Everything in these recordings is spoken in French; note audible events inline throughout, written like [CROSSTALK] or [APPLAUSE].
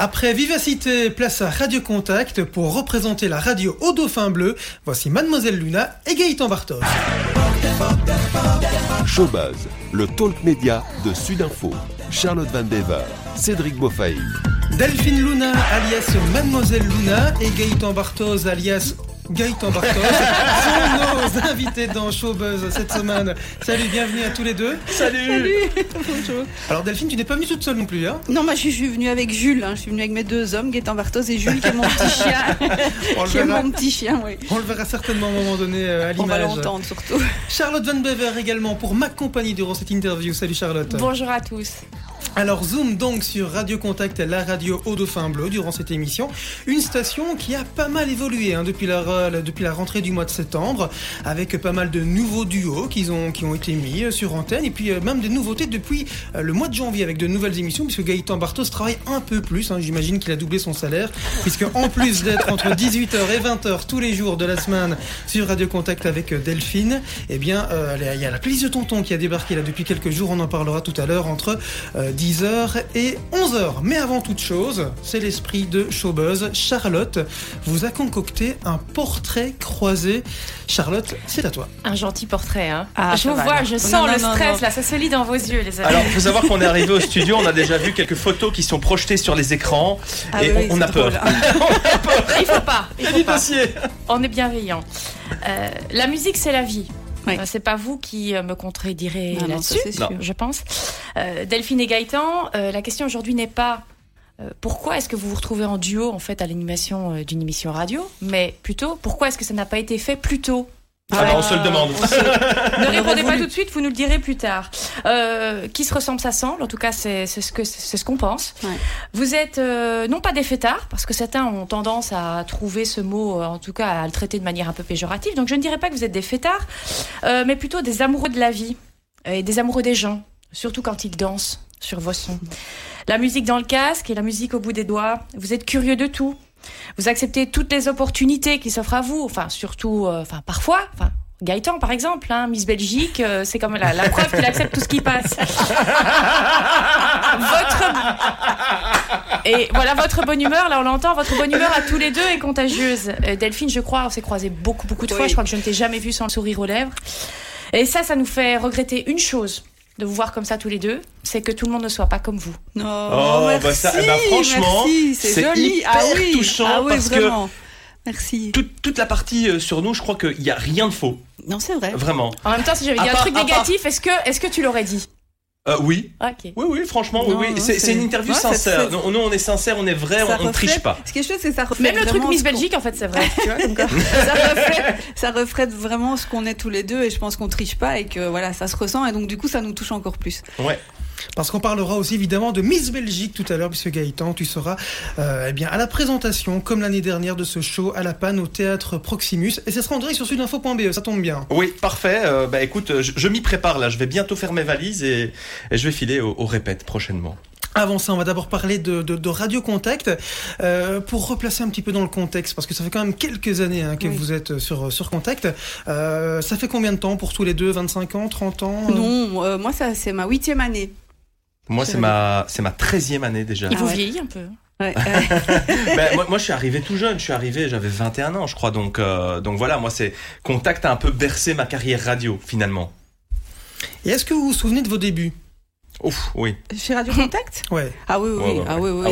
Après Vivacité, place à Radio Contact pour représenter la radio au Dauphin Bleu. Voici Mademoiselle Luna et Gaëtan Bartos. Showbuzz, le talk média de Sudinfo. Charlotte Van Dever, Cédric Beaufaï. Delphine Luna alias Mademoiselle Luna et Gaëtan Bartos alias Gaëtan Bartos sont nos invités dans Showbuzz cette semaine. Salut, bienvenue à tous les deux. Salut. [LAUGHS] Bonjour. Alors Delphine, tu n'es pas venue toute seule non plus, hein? Non, moi je suis venue avec Jules. hein. Je suis venue avec mes deux hommes, Gaëtan Bartos et Jules, qui est mon petit chien. [LAUGHS] On le [LAUGHS] qui est verra. mon petit chien, oui. On le verra certainement à un moment donné euh, à On va l'image. l'entendre surtout. Charlotte Van Bever également pour m'accompagner durant cette interview. Salut Charlotte. Bonjour à tous. Alors zoom donc sur Radio Contact, la radio au Dauphin Bleu durant cette émission. Une station qui a pas mal évolué hein, depuis, la, depuis la rentrée du mois de septembre, avec pas mal de nouveaux duos qui ont, qui ont été mis euh, sur antenne, et puis euh, même des nouveautés depuis euh, le mois de janvier avec de nouvelles émissions, puisque Gaëtan Bartos travaille un peu plus, hein, j'imagine qu'il a doublé son salaire, puisque en plus d'être entre 18h et 20h tous les jours de la semaine sur Radio Contact avec Delphine, eh bien il y a la playlist de Tonton qui a débarqué là depuis quelques jours, on en parlera tout à l'heure entre euh, 10h et 11h. Mais avant toute chose, c'est l'esprit de Showbuzz. Charlotte vous a concocté un portrait croisé. Charlotte, c'est à toi. Un gentil portrait, hein. Ah, je vous vois, je sens non, le stress non. là, ça se lit dans vos yeux, les amis. Alors, il faut savoir qu'on est arrivé au [LAUGHS] studio, on a déjà vu quelques photos qui sont projetées sur les écrans Ah et oui, oui, on, [LAUGHS] on a peur. hein. il faut pas, il Il y a faut du pas. dossier. On est bienveillant. Euh, la musique, c'est la vie. Oui. Euh, C'est pas vous qui euh, me contredirez là-dessus, je pense. Euh, Delphine et Gaëtan, euh, la question aujourd'hui n'est pas euh, pourquoi est-ce que vous vous retrouvez en duo en fait à l'animation d'une émission radio, mais plutôt pourquoi est-ce que ça n'a pas été fait plus tôt? Ah bah, on se le demande. [LAUGHS] Ne répondez pas tout de suite, vous nous le direz plus tard. Euh, qui se ressemble, ça semble. En tout cas, c'est ce que c'est ce qu'on pense. Ouais. Vous êtes euh, non pas des fêtards, parce que certains ont tendance à trouver ce mot, euh, en tout cas à le traiter de manière un peu péjorative. Donc je ne dirais pas que vous êtes des fêtards, euh, mais plutôt des amoureux de la vie et des amoureux des gens, surtout quand ils dansent sur vos sons. La musique dans le casque et la musique au bout des doigts. Vous êtes curieux de tout. Vous acceptez toutes les opportunités qui s'offrent à vous, enfin surtout, euh, enfin parfois, enfin Gaëtan par exemple, hein, Miss Belgique, euh, c'est comme la, la preuve qu'il accepte tout ce qui passe. [LAUGHS] votre et voilà votre bonne humeur, là on l'entend, votre bonne humeur à tous les deux est contagieuse. Euh, Delphine, je crois, on s'est croisés beaucoup beaucoup de fois. Je crois que je ne t'ai jamais vu sans le sourire aux lèvres. Et ça, ça nous fait regretter une chose de vous voir comme ça tous les deux, c'est que tout le monde ne soit pas comme vous. Non, Oh, merci, bah ça- bah, franchement, c'est joli. hyper ah oui, touchant ah oui, parce que- vraiment. Merci. Toute, toute la partie euh, sur nous, je crois qu'il n'y a rien de faux. Non, c'est vrai. Vraiment. En même temps, si j'avais dit un part- truc part- négatif, est-ce que, est-ce que tu l'aurais dit? Euh, oui. Oui, oui, franchement, oui, Non, oui. non, C'est une interview Ouais, sincère. c'est- Nous, nous, on est sincère, on est vrai, Ça on ne triche pas. Ce qui est chouette, c'est que ça reflète Même le truc Miss Belgique, en fait, c'est vrai. [LAUGHS] tu vois, comme quoi. [LAUGHS] ça, reflète, ça reflète vraiment ce qu'on est tous les deux et je pense qu'on triche pas et que voilà, ça se ressent et donc du coup ça nous touche encore plus. Ouais. Parce qu'on parlera aussi évidemment de Miss Belgique tout à l'heure, puisque Gaëtan, tu seras euh, eh bien, à la présentation, comme l'année dernière, de ce show à la panne au théâtre Proximus. Et ce sera en direct sur sudinfo.be, ça tombe bien. Oui, parfait. Euh, bah écoute, je, je m'y prépare là. Je vais bientôt faire mes valises et, et je vais filer au, au répète prochainement. Avant ça, on va d'abord parler de, de, de Radio Contact euh, pour replacer un petit peu dans le contexte, parce que ça fait quand même quelques années hein, que Oui. vous êtes sur, sur Contact. Euh, ça fait combien de temps pour tous les deux? 25 ans? 30 ans? Euh Non, euh, moi ça c'est ma huitième année. Moi, C'est ma, c'est ma 13e année déjà. Il vous ouais. vieillit un peu. Ouais, [LAUGHS] ouais. Ben, moi, moi, je suis arrivé tout jeune. Je suis arrivé, j'avais 21 ans, je crois. Donc, euh, donc voilà, moi, c'est Contact a un peu bercé ma carrière radio, finalement. Et est-ce que vous vous souvenez de vos débuts? Ouf, oui. Chez Radio Contact [LAUGHS] Ouais. Ah oui, oui, ah oui, oui.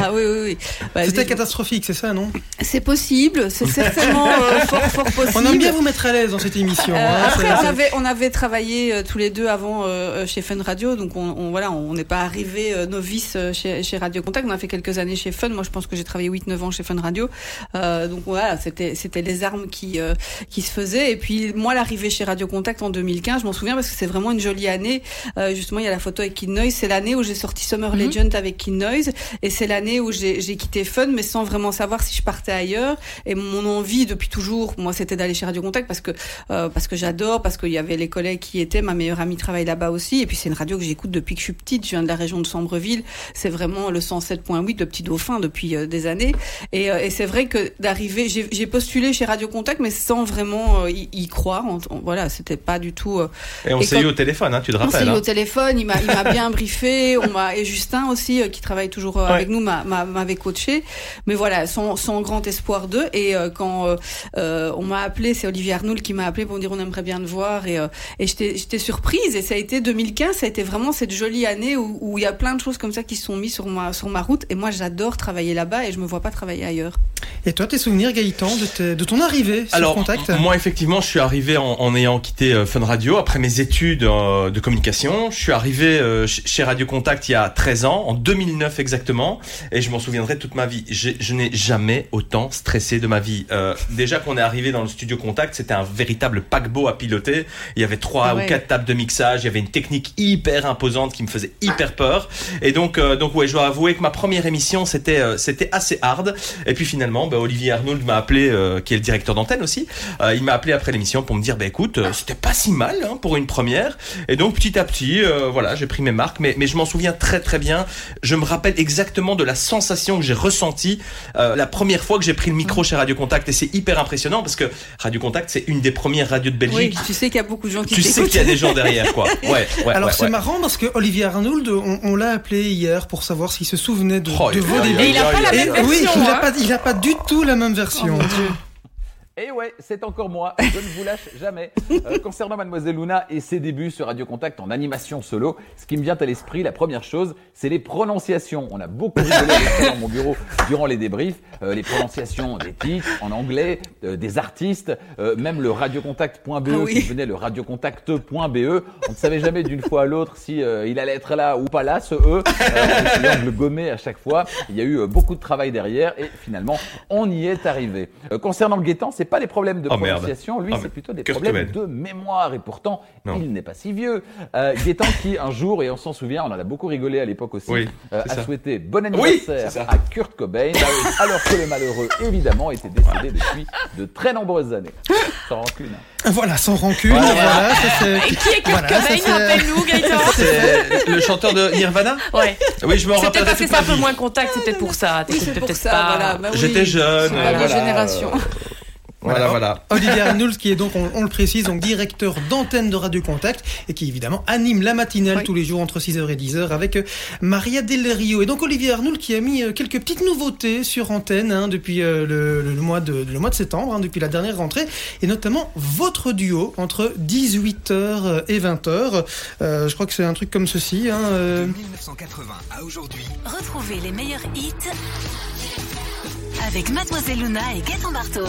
Ah oui, oui, oui, ah C'était catastrophique, c'est ça, non? C'est possible, c'est certainement euh, [LAUGHS] fort, fort possible. On aime bien vous mettre à l'aise dans cette émission. Euh, hein, après, on avait, on avait travaillé euh, tous les deux avant chez Fun Radio, donc on, on- voilà, on n'est pas arrivé euh, novice euh, chez, chez Radio Contact. On a fait quelques années chez Fun. Moi, je pense que j'ai travaillé 8-9 ans chez Fun Radio. Euh, donc voilà, c'était c'était les armes qui euh, qui se faisaient. Et puis moi, l'arrivée chez Radio Contact en 2015, je m'en souviens parce que c'est vraiment une jolie année. Euh, justement, il y a la photo avec Kid Noise. C'est l'année où j'ai sorti Summer Mhm. Legend avec Kid Noise, et c'est l'année où j'ai quitté Fun, mais sans vraiment savoir si je partais ailleurs. Et mon envie depuis toujours, moi, c'était d'aller chez Radio Contact parce que euh, parce que j'adore, parce qu'il y avait les collègues qui étaient, ma meilleure amie travaille là-bas aussi, et puis c'est une radio que j'écoute depuis que je suis petite, je viens de la région de Sambreville, c'est vraiment le 107.8, le petit dauphin depuis euh, des années, et, euh, et c'est vrai que d'arriver, j'ai postulé chez Radio Contact, mais sans vraiment euh, y, y croire, En- en- voilà, c'était pas du tout... euh, Et on s'est quand- eu au téléphone, hein, tu te rappelle. hein. au téléphone, il m'a, il m'a bien briefé, on m'a, et Justin aussi, euh, qui travaille toujours euh, Ouais. avec nous, m'a, m'a- m'avait coaché. Mais voilà, sans, sans grand espoir d'eux. Et euh, quand euh, on m'a appelé, c'est Olivier Arnoul qui m'a appelé pour me dire on aimerait bien te voir. Et, euh, et j'étais, j'étais surprise. Et ça a été 2015, ça a été vraiment cette jolie année où, où il y a plein de choses comme ça qui se sont mises sur ma, sur ma route. Et moi, j'adore travailler là-bas et je me vois pas travailler ailleurs. Et toi, tes souvenirs, Gaëtan, de, tes- de ton arrivée sur Alors, Contact? moi, effectivement, je suis arrivé en, en ayant quitté euh, Fun Radio après mes études euh, de communication. Je suis arrivé euh, ch- chez Radio Contact il y a 13 ans, en 2009 exactement, et je m'en souviendrai toute ma vie. J'ai- Je n'ai jamais autant stressé de ma vie. Euh, déjà qu'on est arrivé dans le studio Contact, c'était un véritable paquebot à piloter. Il y avait trois Ah ouais. ou quatre tables de mixage, il y avait une technique hyper imposante qui me faisait hyper peur. Et donc, euh, donc ouais, je dois avouer que ma première émission, c'était euh, c'était assez hard. Et puis finalement, bah, Olivier Arnould m'a appelé, euh, qui est le directeur d'antenne aussi. Euh, il m'a appelé après l'émission pour me dire, bah écoute, euh, c'était pas si mal hein, pour une première. Et donc petit à petit, euh, voilà, j'ai pris mes marques. Mais, mais je m'en souviens très très bien. Je me rappelle exactement de la sensation que j'ai ressentie euh, la première fois que j'ai pris le micro chez Radio Contact. Et c'est hyper impressionnant parce que Radio Contact, c'est une des premières radios de Oui, Belgique. tu sais qu'il y a beaucoup de gens qui Tu sais qu'il y a des gens derrière, quoi. [LAUGHS] Ouais, ouais. Alors ouais, c'est ouais. marrant parce que Olivier Arnould, on, on l'a appelé hier pour savoir s'il se souvenait de, Oh, de vos débuts. Et il a pas la même oui, version. il a hein. pas, il a pas du tout la même Oh version. mon Dieu. Et ouais, c'est encore moi, je ne vous lâche jamais. Euh, concernant Mademoiselle Luna et ses débuts sur Radio Contact en animation solo, ce qui me vient à l'esprit, la première chose, c'est les prononciations. On a beaucoup rigolé dans mon bureau durant les débriefs. Euh, les prononciations des titres en anglais, euh, des artistes, même le radiocontact.be Ah oui. qui devenait le radiocontact.be. On ne savait jamais d'une fois à l'autre si il allait être là ou pas là, ce E. Essayant de le gommer à chaque fois. Il y a eu beaucoup de travail derrière et finalement, on y est arrivé. Concernant Gaétan, c'est pas des problèmes de Oh, merde. prononciation, lui Oh, c'est plutôt des Kurt problèmes Cobain. de mémoire et pourtant Non. il n'est pas si vieux. Euh, Gaétan qui un jour, et on s'en souvient, on en a beaucoup rigolé à l'époque aussi, Oui, euh, a ça. souhaité bon anniversaire à Kurt Cobain, alors que le malheureux évidemment était décédé depuis de très nombreuses années. Sans rancune. hein. Voilà, sans rancune. Voilà. Voilà, ça, c'est- Et qui est Kurt Voilà, Cobain Rappelle-nous, Gaëtan. C'est le chanteur de Nirvana Ouais. Oui, je me C'est peut-être rappellerai parce que c'est un peu moins contact, c'est peut-être pour ça. Oui, c'est pour ça, pas. voilà. Bah oui. J'étais jeune, la voilà. génération. Voilà, voilà. Olivier Arnould, qui est donc, on, on le précise, donc directeur d'antenne de Radio Contact et qui évidemment anime la matinale Oui. tous les jours entre 6h et 10h avec euh, Maria Del Rio. Et donc Olivier Arnould qui a mis euh, quelques petites nouveautés sur antenne hein, depuis euh, le, le- le mois de, le mois de septembre, hein, depuis la dernière rentrée, et notamment votre duo entre 18h et 20h. Euh, je crois que c'est un truc comme ceci. Hein, euh, De 1980 à aujourd'hui, Retrouvez les meilleurs hits avec Mademoiselle Luna et Gaëtan Bartos.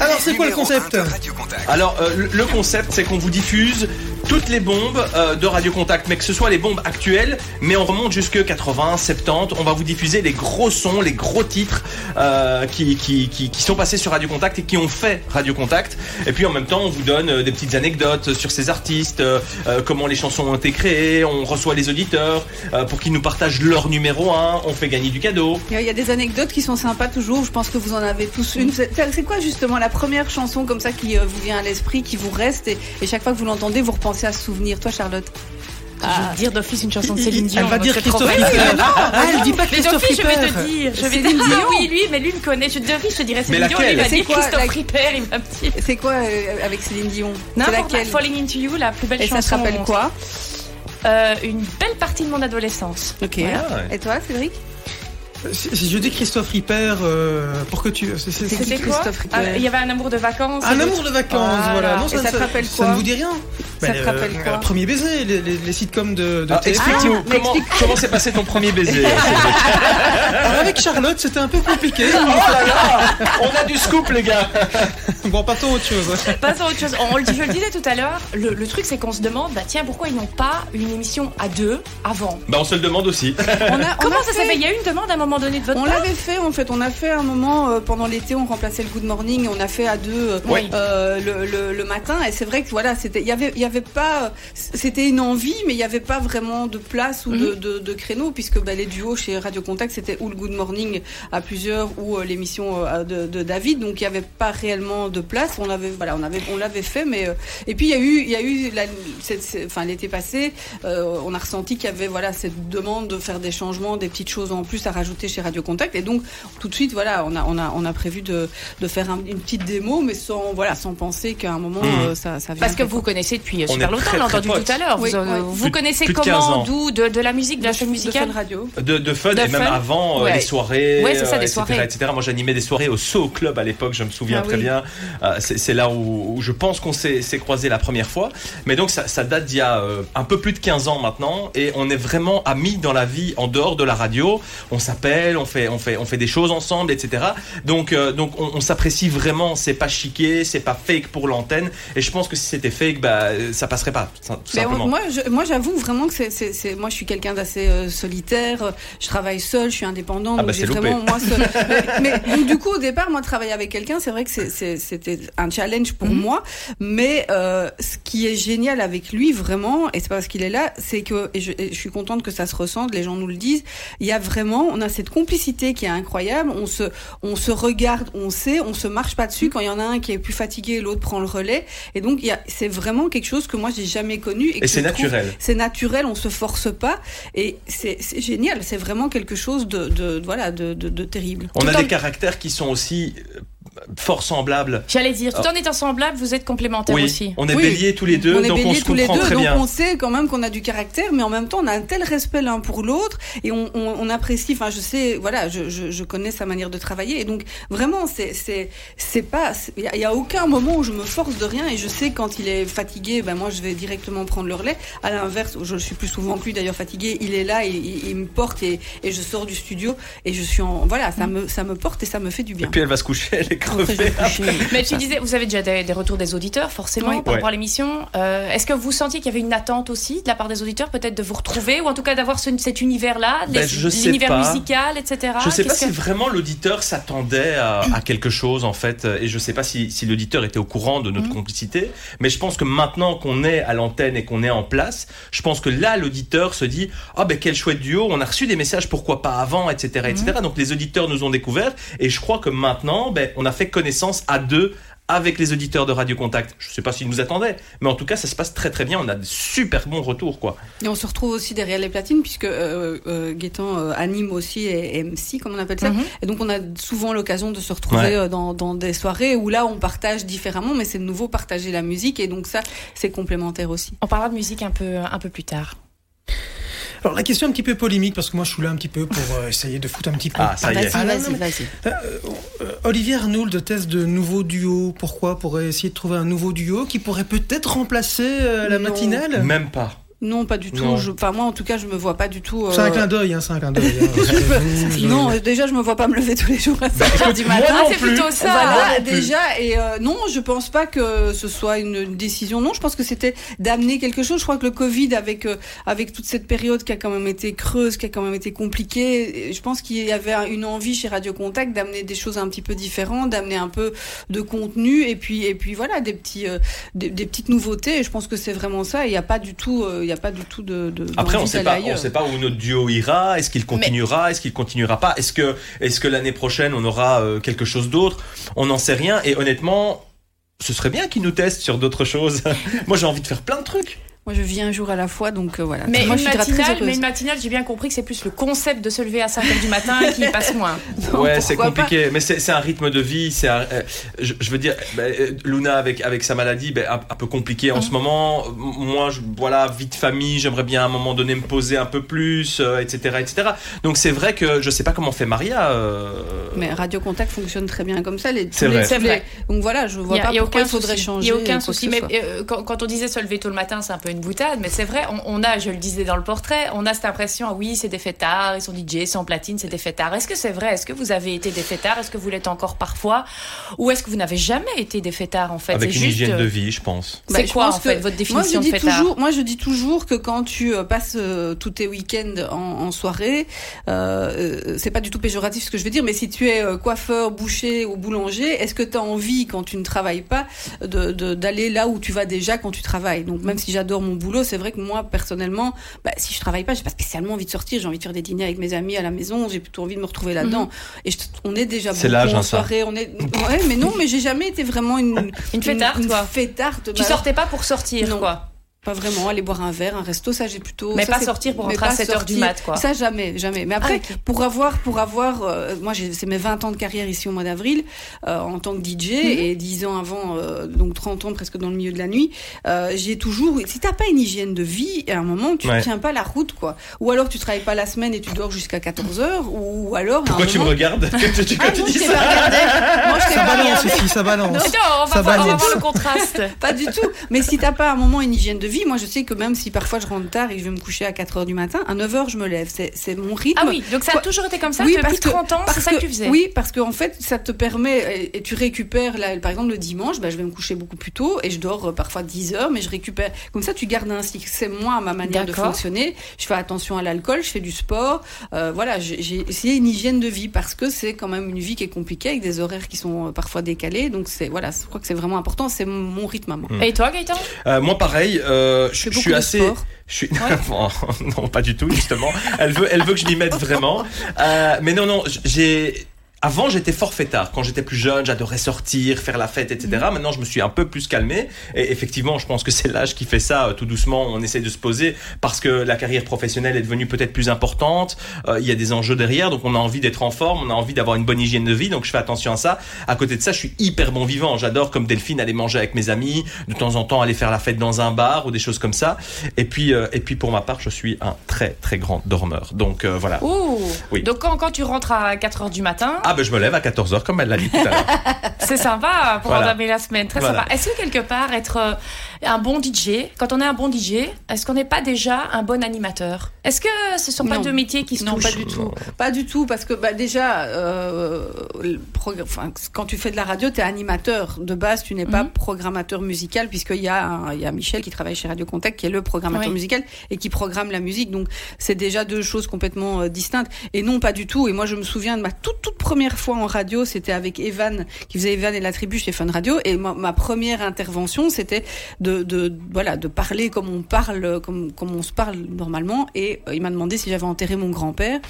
Alors c'est quoi le concept. Alors, euh, le- concept, c'est qu'on vous diffuse toutes les bombes euh, de Radio Contact, mais que ce soit les bombes actuelles, mais on remonte jusque 80, 70. On va vous diffuser les gros sons, les gros titres euh, qui, qui, qui, qui sont passés sur Radio Contact et qui ont fait Radio Contact. Et puis en même temps, on vous donne des petites anecdotes sur ces artistes, comment les chansons ont été créées. On reçoit les auditeurs euh, pour qu'ils nous partagent leur numéro 1. On fait gagner du cadeau. Il y a- des anecdotes qui sont sympas toujours. Je pense que vous en avez tous une. C'est quoi justement la première chanson comme ça qui euh, vous vient à l'esprit, qui vous reste et, et chaque fois que vous l'entendez, vous repensez à ce souvenir. Toi, Charlotte. Je vais te dire d'office une chanson de Céline Dion. Elle va donc dire Christophe. Ripper. Ah, elle dit pas Mais Christophe d'office, je vais Ripper. te dire. Je vais te Céline dire. Dion. Ah oui, lui, mais lui me connaît. Je d'office, je dirais Céline Mais Dion. Lui, il va dire quoi, Christophe la- Ripper. Il va me dire. C'est quoi euh, avec Céline Dion? C'est N'importe laquelle? Falling Into You, la plus belle Et ça chanson. se rappelle quoi? Euh, Une belle partie de mon adolescence. Ok. Voilà, ouais. Et toi, Cédric? Je dis Christophe Ripper, euh, pour que tu... C'était quoi Christophe Ripper Ah, Il y avait un amour de vacances. Un amour de vacances, Voilà. voilà. Non, Et ça te rappelle ça quoi ne vous dit rien Ça Ben, te rappelle euh, quoi Premier baiser, les, les, les sitcoms de, de Ah, TF1. Explique-nous Ah, comment explique- comment s'est passé ton premier baiser. [LAUGHS] Alors, avec Charlotte, c'était un peu compliqué. oh là là On a du scoop, les gars. [LAUGHS] bon, partons à autre chose. [LAUGHS] Passons à autre chose. On, le- je le disais tout à l'heure, le, le truc c'est qu'on se demande, bah tiens, pourquoi ils n'ont pas une émission à deux avant? Bah, on se le demande aussi. on a, on Comment a ça fait- s'appelle? Il y a eu une demande à un moment donné de votre On l'avait fait en fait, on a fait un moment euh, pendant l'été, on remplaçait le Good Morning, on a fait à deux euh, Oui. euh, le, le, le matin et c'est vrai que voilà, c'était il y avait il y avait pas c'était une envie mais il y avait pas vraiment de place ou de, de, de créneau puisque bah, les duos chez Radio Contact c'était ou le Good Morning à plusieurs ou euh, l'émission euh, de, de David. Donc il y avait pas réellement de place. On avait voilà, on avait on l'avait fait, mais euh, et puis il y a eu il y a eu la, cette- cette- enfin l'été passé, euh, on a ressenti qu'il y avait voilà cette demande de faire des changements, des petites choses en plus à rajouter chez Radio Contact. Et donc tout de suite voilà, on a on a on a prévu de de faire un- une petite démo, mais sans voilà sans penser qu'à un moment Mhm. euh, ça ça Parce que vous connaissez depuis euh, On super est longtemps, très, on l'a très entendu potes. tout à l'heure. Oui, vous, euh, oui. vous Plus- connaissez plus de 15 comment. D'où de, de la musique, de la chaîne de musicale Fun Radio. de, de fun De et même avant euh, Ouais. les soirées, Ouais, c'est ça, des etc., soirées. etc. Moi, j'animais des soirées au So Club à l'époque, je me souviens Ah très oui. bien. Euh, c'est là où, où je pense qu'on s'est s'est croisés la première fois. Mais donc, ça, ça date d'il y a euh, un peu plus de 15 ans maintenant, et on est vraiment amis dans la vie en dehors de la radio. On s'appelle, on fait, on fait, on fait des choses ensemble, etc. Donc, euh, donc, on, on s'apprécie vraiment. C'est pas chiqué, c'est pas fake pour l'antenne. Et je pense que si c'était fake, bah, euh, ça passerait pas, tout Mais simplement. moi, je- moi, j'avoue vraiment que c'est, c'est, c'est- moi, je suis quelqu'un d'assez euh, solitaire. Je travaille seul, je suis indépendante. Ah donc bah, j'ai c'est loupé. vraiment moi. [LAUGHS] seul- mais, mais donc, du coup, au départ, moi, travailler avec quelqu'un, c'est vrai que c'est, c'est- c'était un challenge pour Mhm. moi. Mais euh, ce qui est génial avec lui, vraiment, et c'est pas parce qu'il est là, c'est que et je, et je suis contente que ça se ressente. Les gens nous le disent. Il y a vraiment, on a cette complicité qui est incroyable. On se, on se regarde, on sait, on se marche pas dessus. Quand il y en a un qui est plus fatigué, l'autre prend le relais. Et donc, c'est vraiment quelque chose que moi j'ai jamais connu. Et, c'est naturel. c'est naturel, on se force pas et c'est génial. C'est vraiment quelque chose de, de voilà de, de, de terrible. On Tout a des caractères qui sont aussi euh, fort semblables. J'allais dire, tout en étant semblable, vous êtes complémentaires Oui, aussi. on est Oui. béliers tous les deux, on est donc on béliers se tous les comprend deux, très donc bien. on sait quand même qu'on a du caractère, mais en même temps on a un tel respect l'un pour l'autre et on, on, on apprécie. Enfin, je sais, voilà, je, je, je connais sa manière de travailler et donc vraiment c'est pas, il y, a- y a aucun moment où je me force de rien et je sais quand il est fatigué, ben moi je vais directement prendre le relais. À l'inverse, je suis plus souvent que lui d'ailleurs fatigué, il est là et il, il me porte et, et je sors du studio et je suis en voilà, ça me ça me porte et ça me fait du Et bien. puis elle va se coucher, elle est Après, je vais crevée. me coucher. Mais tu disais, vous avez déjà des, des retours des auditeurs, forcément, Oui. par rapport Ouais. à l'émission. Euh, Est-ce que vous sentiez qu'il y avait une attente aussi de la part des auditeurs, peut-être de vous retrouver, ou en tout cas d'avoir ce- cet univers-là, Ben, l'univers musical, etc. Je sais pas si que- vraiment l'auditeur s'attendait à, à quelque chose en fait, et je sais pas si, si l'auditeur était au courant de notre Mhm. complicité, mais je pense que maintenant qu'on est à l'antenne et qu'on est en place, je pense que là l'auditeur se dit ah ben quel chouette duo, on a reçu des messages pourquoi pas avant, etc., etc. Mhm. Donc les auditeurs nous ont découvert et je crois que maintenant ben on a fait connaissance à deux avec les auditeurs de Radio Contact. Je sais pas s'ils nous attendaient, mais en tout cas ça se passe très très bien. On a de super bons retours quoi. Et on se retrouve aussi derrière les platines puisque euh, euh, Gaëtan euh, anime aussi et, et MC comme on appelle ça. Mhm. Et donc on a souvent l'occasion de se retrouver Ouais. euh, dans, dans des soirées où là on partage différemment, mais c'est de nouveau partager la musique et donc ça c'est complémentaire aussi. On parlera de musique un peu, un peu plus tard. Alors la question est un petit peu polémique parce que moi je suis là un petit peu pour euh, essayer de foutre un petit peu. Ah ça y est. Ah, non, non, mais- vas-y. Euh, euh, Olivier Arnould teste de nouveaux duos. Pourquoi? Pour essayer de trouver un nouveau duo qui pourrait peut-être remplacer euh, la Non. matinale? Même pas. Non, pas du tout. Non. Je- Enfin moi en tout cas je me vois pas du tout. euh, C'est un clin d'œil, hein, c'est un clin d'œil. hein. [LAUGHS] Non, euh, déjà je me vois pas me lever tous les jours à 5 heures du moi matin. non c'est plus. plutôt ça. Voilà, non déjà, et euh, non, je pense pas que ce soit une décision. Non, je pense que c'était d'amener quelque chose. Je crois que le Covid, avec euh, avec toute cette période qui a quand même été creuse, qui a quand même été compliquée, je pense qu'il y avait une envie chez Radio Contact d'amener des choses un petit peu différentes, d'amener un peu de contenu, et puis et puis voilà, des petits euh, des, des petites nouveautés. Et je pense que c'est vraiment ça. Il n'y a pas du tout, euh, il y a pas du tout de. de Après, on d'envie sait d'aller pas, on ailleurs. sait pas où notre duo ira. Est-ce qu'il continuera? Est-ce qu'il continuera pas? Est-ce que, est-ce que l'année prochaine on aura euh, quelque chose d'autre? On n'en sait rien. Et honnêtement, ce serait bien qu'ils nous testent sur d'autres choses. [LAUGHS] Moi, j'ai envie de faire plein de trucs. Moi, je vis un jour à la fois, donc euh, voilà. Mais, moi, une je suis très matinale, heureuse. mais une matinale, j'ai bien compris que c'est plus le concept de se lever à 5h du matin [LAUGHS] qui passe moins. Non, ouais, c'est pas. compliqué. Mais c'est un rythme de vie. C'est, un- euh, je, je veux dire, ben, euh, Luna avec avec sa maladie, ben, un, un peu compliqué en ce moment. M- Moi, je, voilà, vie de famille. J'aimerais bien à un moment donné me poser un peu plus, euh, etc., etc. Donc c'est vrai que je sais pas comment fait Maria. euh, Mais Radio Contact fonctionne très bien comme ça. C'est vrai. vrai. Donc voilà, je vois Il y a- pas il y a pourquoi il aucun faudrait souci. changer. Il y a aucun souci. Mais euh, quand, quand on disait se lever tôt le matin, c'est un peu une boutade. Mais c'est vrai, on, on a, je le disais dans le portrait, on a cette impression, ah oui, c'est des fêtards, ils sont DJ, ils sont platine, c'est des fêtards. Est-ce que c'est vrai? Est-ce que vous avez été des fêtards? Est-ce que vous l'êtes encore parfois? Ou est-ce que vous n'avez jamais été des fêtards en fait? Avec C'est une juste, hygiène de vie, je pense. Bah, C'est je quoi pense en fait que- votre Moi définition je de dis fêtard? toujours, moi je dis toujours que quand tu euh, passes euh, tous tes week-ends en, en soirée, euh, euh, c'est pas du tout péjoratif ce que je veux dire, mais si tu es euh, coiffeur, boucher ou boulanger, est-ce que tu as envie quand tu ne travailles pas de de- d'aller là où tu vas déjà quand tu travailles? Donc même si j'adore j'adore mon boulot. C'est vrai que moi, personnellement, bah, si je travaille pas, j'ai pas spécialement envie de sortir. J'ai envie de faire des dîners avec mes amis à la maison. J'ai plutôt envie de me retrouver là-dedans. Et je- on est déjà C'est beaucoup l'âge, en hein, soirée. On est, ouais, mais non, mais j'ai jamais été vraiment une [LAUGHS] Une fêtarde, une, toi. fêtarde. Tu Bah, sortais pas pour sortir, Non. quoi. Pas vraiment, aller boire un verre, un resto, ça j'ai plutôt. Mais ça, pas sortir pour rentrer à pas 7 heures du sortir. mat, quoi. Ça jamais, jamais. Mais après, Ah, pour avoir, pour avoir, euh, moi j'ai- c'est mes 20 ans de carrière ici au mois d'avril euh, en tant que DJ Mhm. et 10 ans avant, euh, donc 30 ans presque dans le milieu de la nuit. Euh, j'ai toujours, si t'as pas une hygiène de vie, à un moment tu Ouais. tiens pas la route quoi. Ou alors tu travailles pas la semaine et tu dors jusqu'à 14 heures, ou alors. à Pourquoi tu me regardes quand [LAUGHS] tu, quand Ah tu non, dis ça. Moi je Ça pas balance ici, ça balance. Non, non, on va, Ça voir, on va balance. voir le contraste. Pas du tout. Mais si t'as pas un moment une hygiène de vie, moi je sais que même si parfois je rentre tard et que je vais me coucher à 4 heures du matin, à 9 heures je me lève. C'est, mon rythme. Ah oui, donc ça a Quoi toujours été comme ça Oui, depuis parce que- 30 ans, c'est ça que tu faisais Oui, parce qu'en fait, ça te permet, et, et tu récupères, là, par exemple, le dimanche, bah, je vais me coucher beaucoup plus tôt et je dors euh, parfois 10 heures, mais je récupère. Comme ça, tu gardes un cycle. C'est moi, ma manière de fonctionner. Je fais attention à l'alcool, je fais du sport. Euh, voilà, j'ai essayé une hygiène de vie parce que c'est quand même une vie qui est compliquée avec des horaires qui sont euh, parfois décalés. Donc, c'est, voilà, je crois que c'est vraiment important. C'est mon, rythme à moi. Mm. Et toi, Gaëtan? Euh, moi, pareil, euh, je, Je suis assez. Je suis... non, pas du tout, justement. Elle veut, elle veut que je m'y mette vraiment. [LAUGHS] Euh, mais non, non, j'ai. Avant, j'étais fort fêtard. Quand j'étais plus jeune, j'adorais sortir, faire la fête, etc. Mhm. Maintenant, je me suis un peu plus calmé. Et effectivement, je pense que c'est l'âge qui fait ça. euh, Tout doucement, on essaie de se poser parce que la carrière professionnelle est devenue peut-être plus importante. Euh, Il y a des enjeux derrière, donc on a envie d'être en forme, on a envie d'avoir une bonne hygiène de vie. Donc, je fais attention à ça. À côté de ça, je suis hyper bon vivant. J'adore, comme Delphine, aller manger avec mes amis, de temps en temps aller faire la fête dans un bar ou des choses comme ça. Et puis, euh, et puis pour ma part, je suis un très très grand dormeur. Donc euh, voilà. Ouh Oui. Donc quand, quand tu rentres à 4 heures du matin, Ah ben je me lève à 14h comme elle l'a dit tout à l'heure. [LAUGHS] c'est sympa pour Voilà. entamer la semaine, très Voilà. sympa. Est-ce que quelque part, être euh, un bon DJ, quand on est un bon DJ, est-ce qu'on n'est pas déjà un bon animateur? Est-ce que ce sont pas Non. deux métiers qui se Non, touchent pas du tout. Pas du tout, parce que bah, déjà, euh, enfin, quand tu fais de la radio, tu es animateur. De base, tu n'es pas Mhm. programmateur musical, puisqu'il y, a un- il y a Michel qui travaille chez Radio Contact, qui est le programmateur Oui. musical et qui programme la musique. Donc, c'est déjà deux choses complètement euh, distinctes. Et non, pas du tout. Et moi, je me souviens de ma toute, toute première fois en radio, c'était avec Evan, qui faisait Evan et la tribu chez Fun Radio. Et ma, ma première intervention, c'était de, de, voilà, de parler comme on parle, comme, comme on se parle normalement. Et euh, il m'a demandé si j'avais enterré mon grand-père.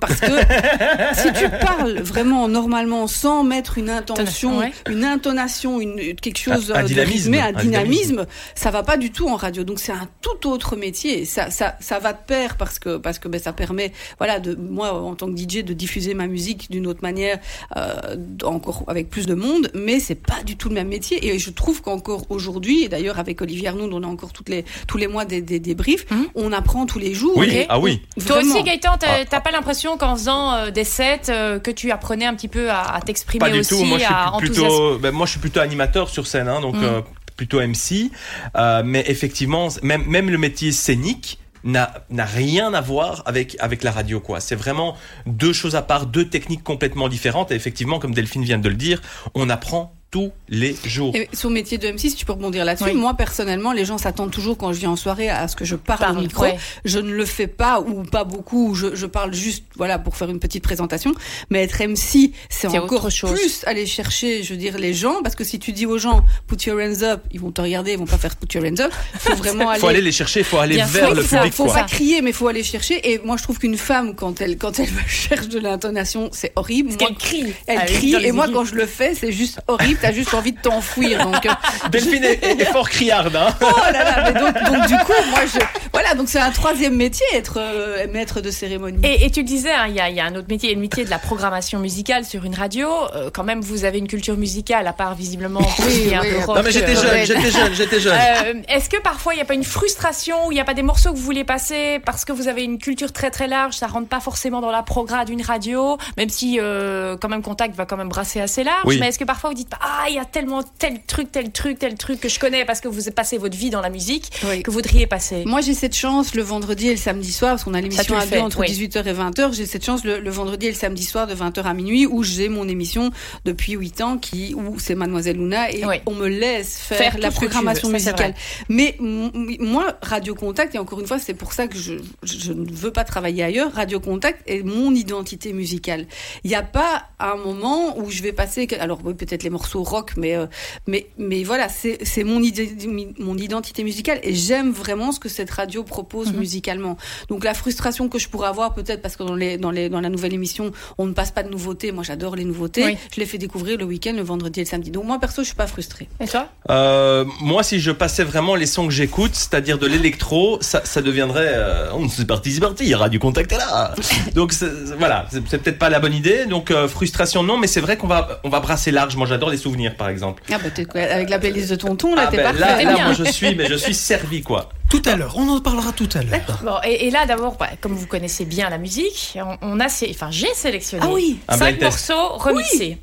Parce que [LAUGHS] si tu parles vraiment normalement sans mettre une intention, Ouais. une intonation, une, quelque chose Un- un euh, de dynamisme, rythmé, un, un dynamisme, ça va pas du tout en radio. Donc c'est un tout autre métier. Ça, ça, ça va de pair parce que parce que ben, ça permet, voilà, de moi en tant que DJ de diffuser ma musique d'une autre manière, euh, encore avec plus de monde. Mais c'est pas du tout le même métier. Et je trouve qu'encore aujourd'hui, et d'ailleurs avec Olivier Arnould, on a encore toutes les tous les mois des, des débriefs, Mhm. on apprend tous les jours. Oui, ah oui. Toi aussi, Gaëtan, t'as Ah. t'as pas l'impression qu'en faisant euh, des sets, euh, que tu apprenais un petit peu à, à t'exprimer Pas du aussi, tout. Moi je, à plutôt, ben, moi, je suis plutôt animateur sur scène, hein, donc Mm. euh, plutôt MC. Euh, mais effectivement, même, même le métier scénique n'a n'a rien à voir avec avec la radio quoi c'est vraiment deux choses à part deux techniques complètement différentes et effectivement comme Delphine vient de le dire on apprend tous les jours Et son métier de MC, si tu peux rebondir là-dessus, Oui. moi personnellement, les gens s'attendent toujours quand je viens en soirée à ce que je parle au micro. ouais. Je ne le fais pas ou pas beaucoup. ou Je, je parle juste, voilà, pour faire une petite présentation. Mais être MC, c'est encore autre chose. plus aller chercher, je veux dire, les gens, parce que si tu dis aux gens put your hands up, ils vont te regarder, ils vont pas faire put your hands up. Faut vraiment [LAUGHS] aller. faut aller les chercher il faut aller Bien vers le ça, public faut quoi pas crier, mais faut aller chercher. Et moi, je trouve qu'une femme, quand elle, quand elle [LAUGHS] cherche de l'intonation, c'est horrible. Parce Moi, qu'elle crie. elle crie, et moi, quand je le fais, c'est juste horrible. T'as juste envie de t'enfouir. Donc, euh, [LAUGHS] Delphine est, est- est fort criarde hein Oh là là, mais donc, donc du coup, moi, je, voilà, donc c'est un troisième métier, être euh, maître de cérémonie. Et, et tu le disais, hein, il y, a, il y a un autre métier, le métier de la programmation musicale sur une radio. Euh, quand même, vous avez une culture musicale, à part visiblement oui. peu rock. non mais j'étais euh, jeune j'étais jeune j'étais jeune Euh, Est-ce que parfois il n'y a pas une frustration, ou il n'y a pas des morceaux que vous voulez passer parce que vous avez une culture très très large, ça rentre pas forcément dans la programme d'une radio, même si euh, quand même Contact va quand même brasser assez large. Oui. Mais est-ce que parfois vous dites pas ah il y a tellement tel truc, tel truc, tel truc que je connais parce que vous avez passé votre vie dans la musique Oui. que vous voudriez passer. Moi, j'ai cette chance le vendredi et le samedi soir, parce qu'on a l'émission à deux entre oui. 18h et 20h. J'ai cette chance le, le vendredi et le samedi soir de 20h à minuit, où j'ai mon émission depuis 8 ans, qui, où c'est Mademoiselle Luna, et Oui. on me laisse faire, Faire la programmation ça, musicale. Mais moi, Radio Contact, et encore une fois, c'est pour ça que je, je ne veux pas travailler ailleurs, Radio Contact est mon identité musicale. Il n'y a pas un moment où je vais passer, alors oui, peut-être les morceaux morceaux rock, mais euh, mais mais voilà, c'est c'est mon idée, mon identité musicale et j'aime vraiment ce que cette radio propose Mhm. musicalement. Donc la frustration que je pourrais avoir peut-être parce que dans les dans les dans la nouvelle émission, on ne passe pas de nouveautés. Moi, j'adore les nouveautés. Oui. Je les fais découvrir le week-end, le vendredi et le samedi. Donc moi perso, je suis pas frustrée. Et toi? Euh, moi, si je passais vraiment les sons que j'écoute, c'est-à-dire de l'électro, ça, ça deviendrait. euh, c'est parti, c'est parti, Radio Contact est là. [LAUGHS] Donc voilà, c'est c'est peut-être pas la bonne idée. Donc euh, frustration non, mais c'est vrai qu'on va on va brasser large. Moi, j'adore les souvenirs, par exemple. Ah bah avec la playlist de tonton là, Ah t'es ben, parfait. là, là, bien. moi, je suis, mais je suis servi quoi. Tout à l'heure, on en parlera tout à l'heure. Bon, et, et là, d'abord, bah, comme vous connaissez bien la musique, on, on a, sé- enfin, j'ai sélectionné Ah oui. Cinq morceaux remixés.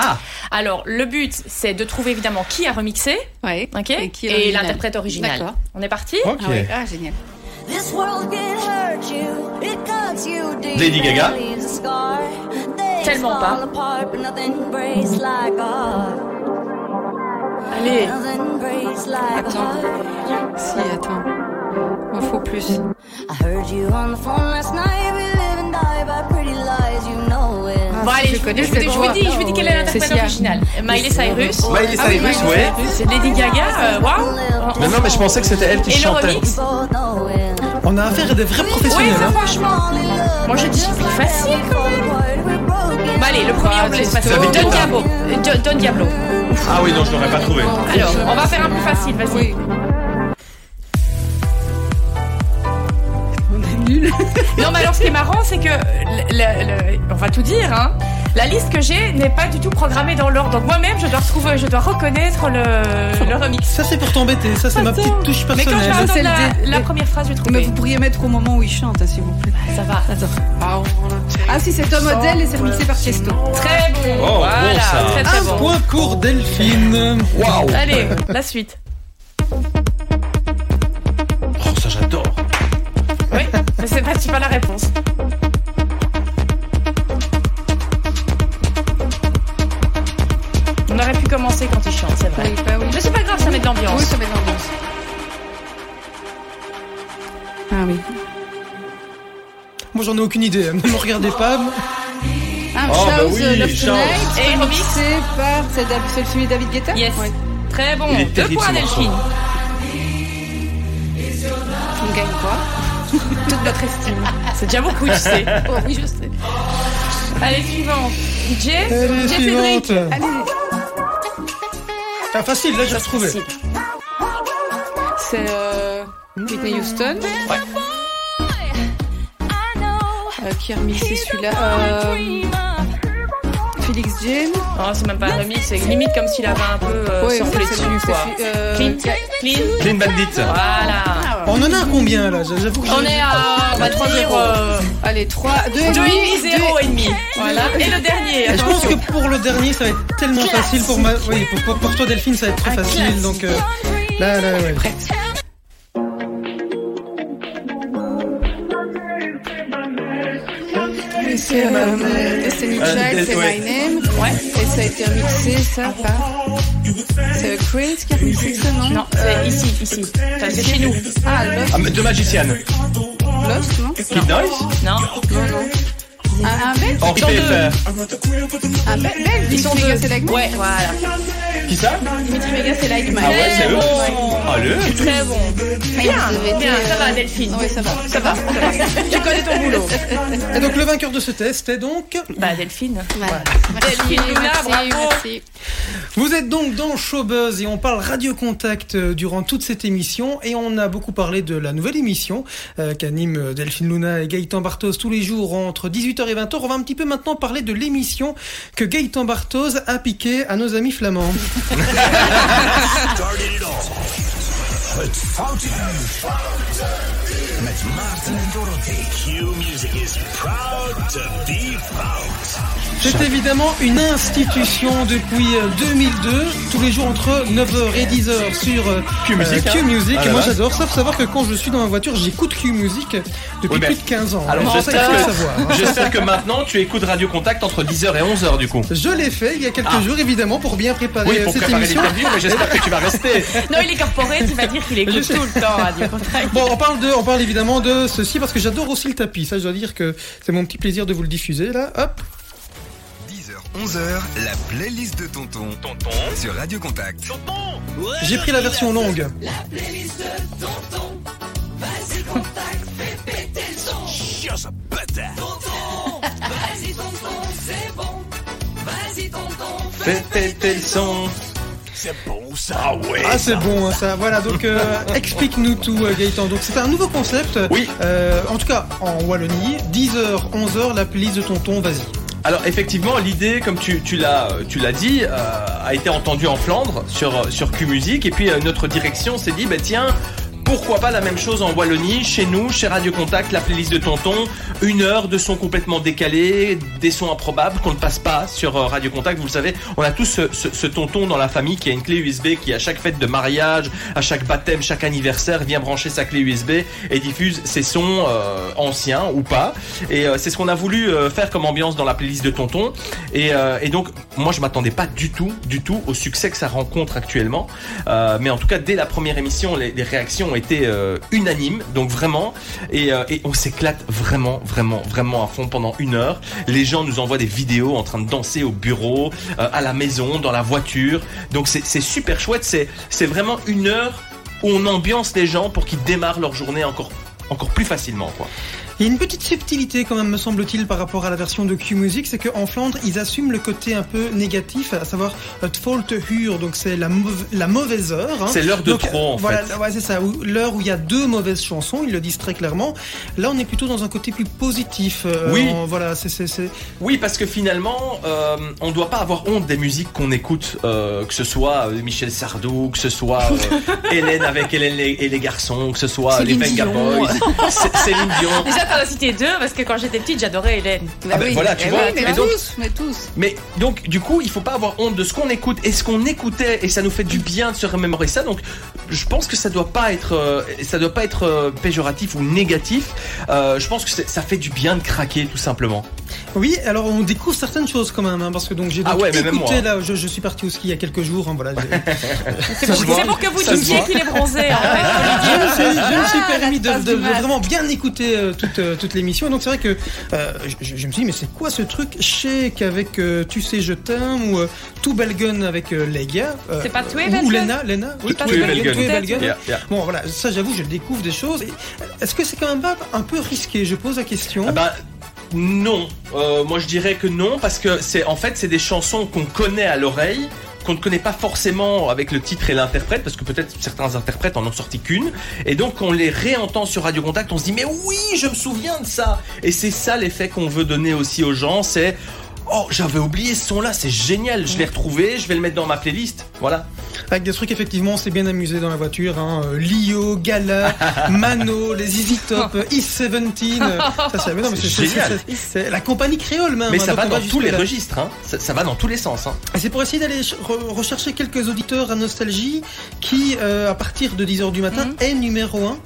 Ah, Alors, le but, c'est de trouver évidemment qui a remixé, Ouais. ok, Et l'original. l'interprète original. D'accord. On est parti ok. Ah, ouais. ah génial. This world can hurt you, it cuts you deep. Lady Gaga? Tellement pas. fall apart, but nothing breaks like a heart. Allez, Nothing breaks like a Attends. heart. Si, attends. Il faut plus. I heard you on the phone last night. We live and die by allez, je connais je vous dis, je vous dis, je vous dis quelle est l'interprète Cécilia. originale. Miley Cyrus. Miley Ah oui, Cyrus, Miley ouais. C'est Lady Gaga, euh, waouh. Mais non, mais je pensais que c'était elle qui Et le chantait. On a affaire à des vrais Oui, professionnels. ça hein. franchement. Moi, je dis plus facile quand même. Bon, allez, le premier, on le laisse passer. Don. Diablo. Euh, Don- Don Diablo. Ah oui, non, je l'aurais pas trouvé. Alors, on va faire un plus facile, vas-y. [LAUGHS] Non, mais alors ce qui est marrant, c'est que, le- le- le- on va tout dire, hein, la liste que j'ai n'est pas du tout programmée dans l'ordre. Donc moi-même, je dois retrouver, je dois reconnaître le, le remix. Ça c'est pour t'embêter, ça c'est ma Attends. petite touche Mais quand je personnelle. La, la première phrase, je vais Mais vous pourriez mettre au moment où il chante, hein, s'il vous plaît. Ça va. Ah si, c'est Tom Odell et c'est remixé par Chesto. Très bon. Oh, bon, voilà, ça. très très Un bon. point pour Delphine. Waouh. Allez, la suite. Oh, ça j'adore. Mais c'est pas, c'est pas la réponse. On aurait pu commencer quand il chante, c'est vrai. Oui, bah oui. Mais c'est pas grave, ça met de l'ambiance. Oui, ça met de l'ambiance. Ah oui. Moi j'en ai aucune idée, [LAUGHS] ne me regardez pas. Ah, Oh, bah oui, Love Shout. Tonight, Et remixé par... C'est c'est celui de David Guetta? Yes. Ouais. Très bon. Deux points. Delphine. On gagne quoi? Toute notre estime. C'est déjà beaucoup, tu sais. [LAUGHS] Oh oui, je sais. Allez, suivant. DJ, Allez, suivante. Cédric. Allez, Ah facile, là j'ai retrouvé. Facile. c'est euh, Whitney Houston. Euh, qui a remixé celui-là euh, James. Oh, c'est même pas un remix, c'est limite comme s'il avait un peu euh, Ouais, c'est- dessus, quoi. euh, Clean, clean. Clean Bandit. Voilà. On en a combien là? J'avoue que On j'ai- est à, Trois dire, zéro. euh, Allez, 3, 2 deux et demi, zéro et demi. Voilà. Et le dernier, Et je pense que pour le dernier, ça va être tellement facile pour ma. Oui, pour, pour- toi Delphine, ça va être très Un facile. classique. Donc euh, là, là, ouais. C'est euh, Destiny Euh, Child, c'est. My Name. Ouais. Et ça a été remixé, ça, par. C'est Chris qui a remixé ça, non? Non, Euh, c'est ici, ici. Enfin, c'est chez nous. Ah, Lost, Ah, mais de Magician. Lost, non? Kid Noise. Non. Non, non. Un, un Henri sont deux. PFR. Un belge Ils sont deux. Ouais, voilà. Qui ça Dimitri Vegas, c'est Like. Ah ouais, c'est eux. bon. Allez. Très bon. Bien, bien, ça va, Delphine. Oui, ça va. Ça va, ça va. [LAUGHS] Tu connais ton boulot. Et donc le vainqueur de ce test est donc. Bah, Delphine. Voilà. Delphine Luna, merci, bravo. merci. Vous êtes donc dans Showbuzz et on parle Radio Contact euh, durant toute cette émission et on a beaucoup parlé de la nouvelle émission euh, qu'anime euh, Delphine Luna et Gaëtan Bartos tous les jours entre 18h et 20h. On va un petit peu maintenant parler de l'émission que Gaëtan Bartos a piqué à nos amis flamands. [LAUGHS] started it all. It's Fountain. Fountain. Maarten en Dorothee. Q-Music is proud to be fout. C'est évidemment une institution depuis euh, 2002, tous les jours entre 9h et 10h sur euh, Q-Music, euh, hein. Q-Music. Ah moi j'adore ça, faut savoir que quand je suis dans ma voiture, j'écoute Q-Music depuis Oui, mais- plus de 15 ans. Alors, j'espère que, hein. j'espère que maintenant tu écoutes Radio Contact entre 10h et 11h du coup. Je l'ai fait il y a quelques Ah. jours évidemment pour bien préparer Oui, euh, pour cette préparer émission. mais j'espère que tu vas rester. Non, il est corporate, il va dire qu'il [LAUGHS] écoute tout le temps Radio [LAUGHS] Contact. Bon, on parle de, on parle évidemment de ceci parce que j'adore aussi le tapis. Ça, je dois dire que c'est mon petit plaisir de vous le diffuser là. Hop. 10h, 11h, la playlist de Tonton. Tonton sur Radio Contact. J'ai pris la version longue. La playlist de tonton. Vas-y, contact, fais péter le son. Just a butter. Tonton, vas-y, tonton, c'est bon. Vas-y, tonton, Fais péter le son. C'est bon ça. Ah ouais. Ah c'est bon hein, ça, voilà donc euh, [LAUGHS] explique-nous tout euh, Gaëtan. Donc c'est un nouveau concept, Oui. euh, en tout cas en Wallonie, 10h, 11h, la playlist de tonton, vas-y. Alors effectivement, l'idée, comme tu, tu l'as tu l'as dit, euh, a été entendue en Flandre sur sur Q Music et puis euh, notre direction s'est dit bah tiens. Pourquoi pas la même chose en Wallonie, chez nous, chez Radio Contact, la playlist de Tonton, une heure de sons complètement décalés, des sons improbables qu'on ne passe pas sur euh, Radio Contact. Vous le savez, on a tous ce, tonton dans la famille qui a une clé USB qui à chaque fête de mariage, à chaque baptême, chaque anniversaire vient brancher sa clé USB et diffuse ses sons euh, anciens ou pas. Et euh, c'est ce qu'on a voulu faire comme ambiance dans la playlist de Tonton. Et, donc, moi, je m'attendais pas du tout, du tout au succès que ça rencontre actuellement. Mais en tout cas, dès la première émission, les, les réactions été euh, donc vraiment. Et, euh, et on s'éclate vraiment, vraiment, vraiment à fond pendant une heure. Les gens nous envoient des vidéos en train de danser au bureau, euh, à la maison, dans la voiture. Donc c'est super chouette. C'est vraiment une heure où on ambiance les gens pour qu'ils démarrent leur journée encore encore plus facilement, quoi. Il y a une petite subtilité quand même, me semble-t-il, par rapport à la version de Q Music, c'est qu'en Flandre, ils assument le côté un peu négatif, à savoir euh, faute hure, donc c'est la, mauv- la mauvaise heure. hein. C'est l'heure de Donc, trop, en voilà, fait. Ouais, c'est ça, l'heure où il y a deux mauvaises chansons, ils le disent très clairement. Là, on est plutôt dans un côté plus positif. euh, Oui. en- voilà, c'est, c'est, c'est- Oui, parce que finalement, euh, on ne doit pas avoir honte des musiques qu'on écoute, euh, que ce soit euh, Michel Sardou, que ce soit euh, [LAUGHS] Hélène avec Hélène et les garçons, que ce soit les Venga. Boys, [LAUGHS] Céline Dion. Déjà, t'en as cité deux parce que quand j'étais petite, j'adorais Hélène. Ah ben voilà, tu Eh vois. oui, mais donc- tous, mais tous. Mais donc, du coup, il faut pas avoir honte de ce qu'on écoute et ce qu'on écoutait, et ça nous fait du bien de se remémorer ça. Donc, je pense que ça doit pas être, euh, ça doit pas être euh, péjoratif ou négatif. Euh, je pense que ça fait du bien de craquer, tout simplement. Oui, alors on découvre certaines choses quand même, hein, parce que donc j'ai Ah ouais, même écouté moi. là, je, je suis parti au ski il y a quelques jours, hein, voilà. [LAUGHS] C'est pour, que vous disiez qu'il est bronzé, en fait. [LAUGHS] je me suis, je me suis Ah, permis de, vraiment bien écouter euh, toute, euh, toute l'émission. Et donc c'est vrai que euh, je, je me suis dit, mais c'est quoi ce truc Shake avec euh, Tu sais, je t'aime ou euh, Tout Belgun avec euh, Legia euh, C'est pas Ou Belgun Lena, Lena Oui, Belgun, yeah. Bon voilà, ça j'avoue, je découvre des choses. Est-ce que c'est quand même pas un peu risqué Je pose la question. Non, Euh, moi je dirais que non parce que c'est en fait c'est des chansons qu'on connaît à l'oreille qu'on ne connaît pas forcément avec le titre et l'interprète parce que peut-être certains interprètes en ont sorti qu'une. Et donc on les réentend sur Radio Contact on se dit mais oui je me souviens de ça. Et c'est ça l'effet qu'on veut donner aussi aux gens c'est oh j'avais oublié ce son là c'est génial je l'ai retrouvé je vais le mettre dans ma playlist. Voilà Avec des trucs, effectivement, on s'est bien amusé dans la voiture. Hein. euh, Lio, Gala, Mano, les Easy Top, [LAUGHS] euh, East 17. euh, ça, c'est mais non, mais C'est génial. c'est- c'est la compagnie créole même. mais hein, ça va dans tous les registres hein. ça, ça va dans tous les sens hein. Et c'est pour essayer d'aller ch- re- rechercher quelques auditeurs à Nostalgie qui, euh, à partir de 10h du matin, est numéro 1.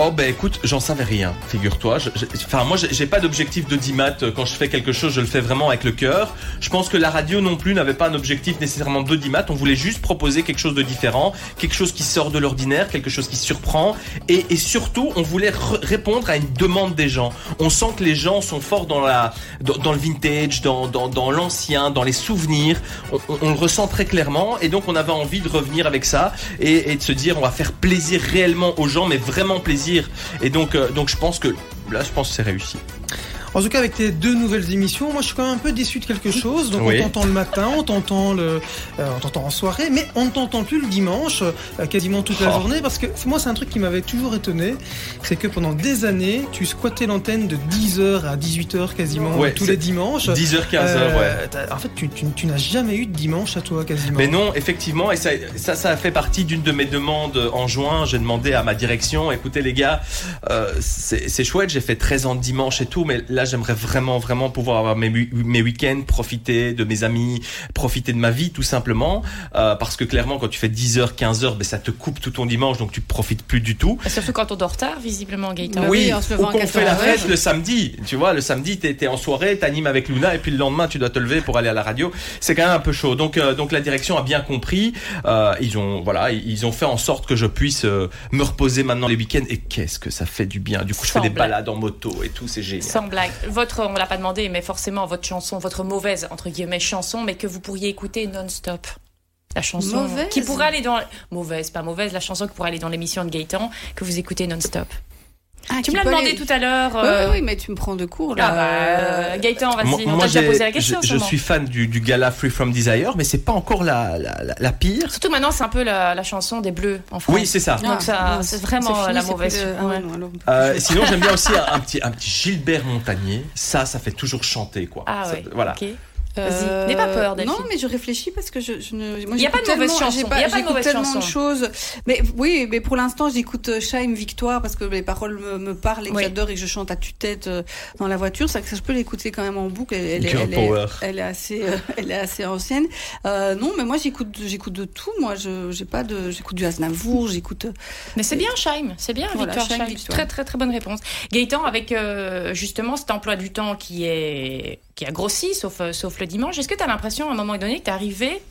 Oh bah écoute, j'en savais rien, figure-toi. Enfin moi j'ai pas d'objectif de 10 maths quand je fais quelque chose, je le fais vraiment avec le cœur. Je pense que la radio non plus n'avait pas un objectif nécessairement de 10 maths, on voulait juste proposer quelque chose de différent, quelque chose qui sort de l'ordinaire, quelque chose qui surprend et, surtout on voulait re- répondre à une demande des gens. On sent que les gens sont forts dans la dans, le vintage, dans, dans, l'ancien, dans les souvenirs. On, le ressent très clairement et donc on avait envie de revenir avec ça et de se dire on va faire plaisir réellement aux gens, mais vraiment plaisir. Et donc euh, donc je pense que là je pense que c'est réussi. En tout cas, avec tes deux nouvelles émissions, moi je suis quand même un peu déçu de quelque chose. Donc Oui. on t'entend le matin, on t'entend le, euh, on t'entend en soirée, mais on ne t'entend plus le dimanche, euh, quasiment toute la Oh. journée, parce que moi c'est un truc qui m'avait toujours étonné, c'est que pendant des années, tu squattais l'antenne de 10h à 18h quasiment Ouais, tous les dimanches. 10h 15h Euh, ouais. t'as- En fait, tu, tu- tu n'as jamais eu de dimanche à toi quasiment. Mais non, effectivement, et ça, ça, ça a fait partie d'une de mes demandes en juin. J'ai demandé à ma direction, écoutez les gars, euh, c'est c'est chouette, j'ai fait 13 ans de dimanche et tout, mais là j'aimerais vraiment, vraiment pouvoir avoir mes, week-ends, profiter de mes amis, profiter de ma vie tout simplement, euh, parce que clairement quand tu fais 10h, 15h, ben, ça te coupe tout ton dimanche, donc tu profites plus du tout. Et Surtout quand on dort tard, visiblement, Gaëtan. Oui, en se ou qu'on 4 fait la fête le samedi. Tu vois, le samedi, t'es en soirée, t'animes avec Luna, et puis le lendemain, tu dois te lever pour aller à la radio. C'est quand même un peu chaud. Donc, euh, donc la direction a bien compris. Euh, ils ont, voilà, ils ont fait en sorte que je puisse euh, me reposer maintenant les week-ends. Et qu'est-ce que ça fait du bien. Du coup, je Sans fais des blague. balades en moto et tout, c'est génial. Sans blague. Votre, on l'a pas demandé, mais forcément votre chanson, votre mauvaise entre guillemets chanson, mais que vous pourriez écouter non-stop. La chanson Mauvaise qui pourrait aller dans mauvaise, pas mauvaise, la chanson qui pourrait aller dans l'émission de Gaëtan que vous écoutez non-stop. Ah, tu me l'as demandé aller- tout à l'heure. Oui, euh, oui, oui, mais tu me prends de court là. Ah bah, euh, Gaëtan, vas-y, Moi, on moi, déjà posé la question. je suis fan du, du gala Free From Desire, mais c'est pas encore la, la, la- la pire. Surtout maintenant, c'est un peu la, la chanson des Bleus en France. Oui, c'est ça. Donc ça, Ah, c'est vraiment fini, la mauvaise. de- ah Ouais. non, alors, Euh, sinon, j'aime bien aussi un, un petit, un petit Gilbert Montagnier. Ça, ça fait toujours chanter, quoi. Ah Ça- ouais. Voilà. ok. Vas-y, n'aie pas peur, Delphine. Euh, Non, mais je réfléchis parce que je, je ne. Moi, Il y a pas de mauvaise chanson, il y a pas de mauvaise tellement chanson. de choses. Mais oui, mais pour l'instant, j'écoute euh, Chaim Victoire parce que les paroles me, me parlent et que Oui. j'adore et que je chante à tue-tête euh, dans la voiture. C'est que ça, je peux l'écouter quand même en boucle. Elle, elle elle est, power. elle est assez, euh, elle est assez ancienne. Euh, non, mais moi, j'écoute, j'écoute de tout. Moi, je, j'ai pas de, j'écoute du Aznavour, j'écoute. euh, Mais c'est bien, Chaim, c'est bien, Voilà, Victoire Chaim. Victoire. Très, très, très bonne réponse. Gaëtan, avec euh, justement cet emploi du temps qui, est, qui a grossi, sauf, euh, sauf le dimanche, est-ce que tu as l'impression à un moment donné que tu es arrivé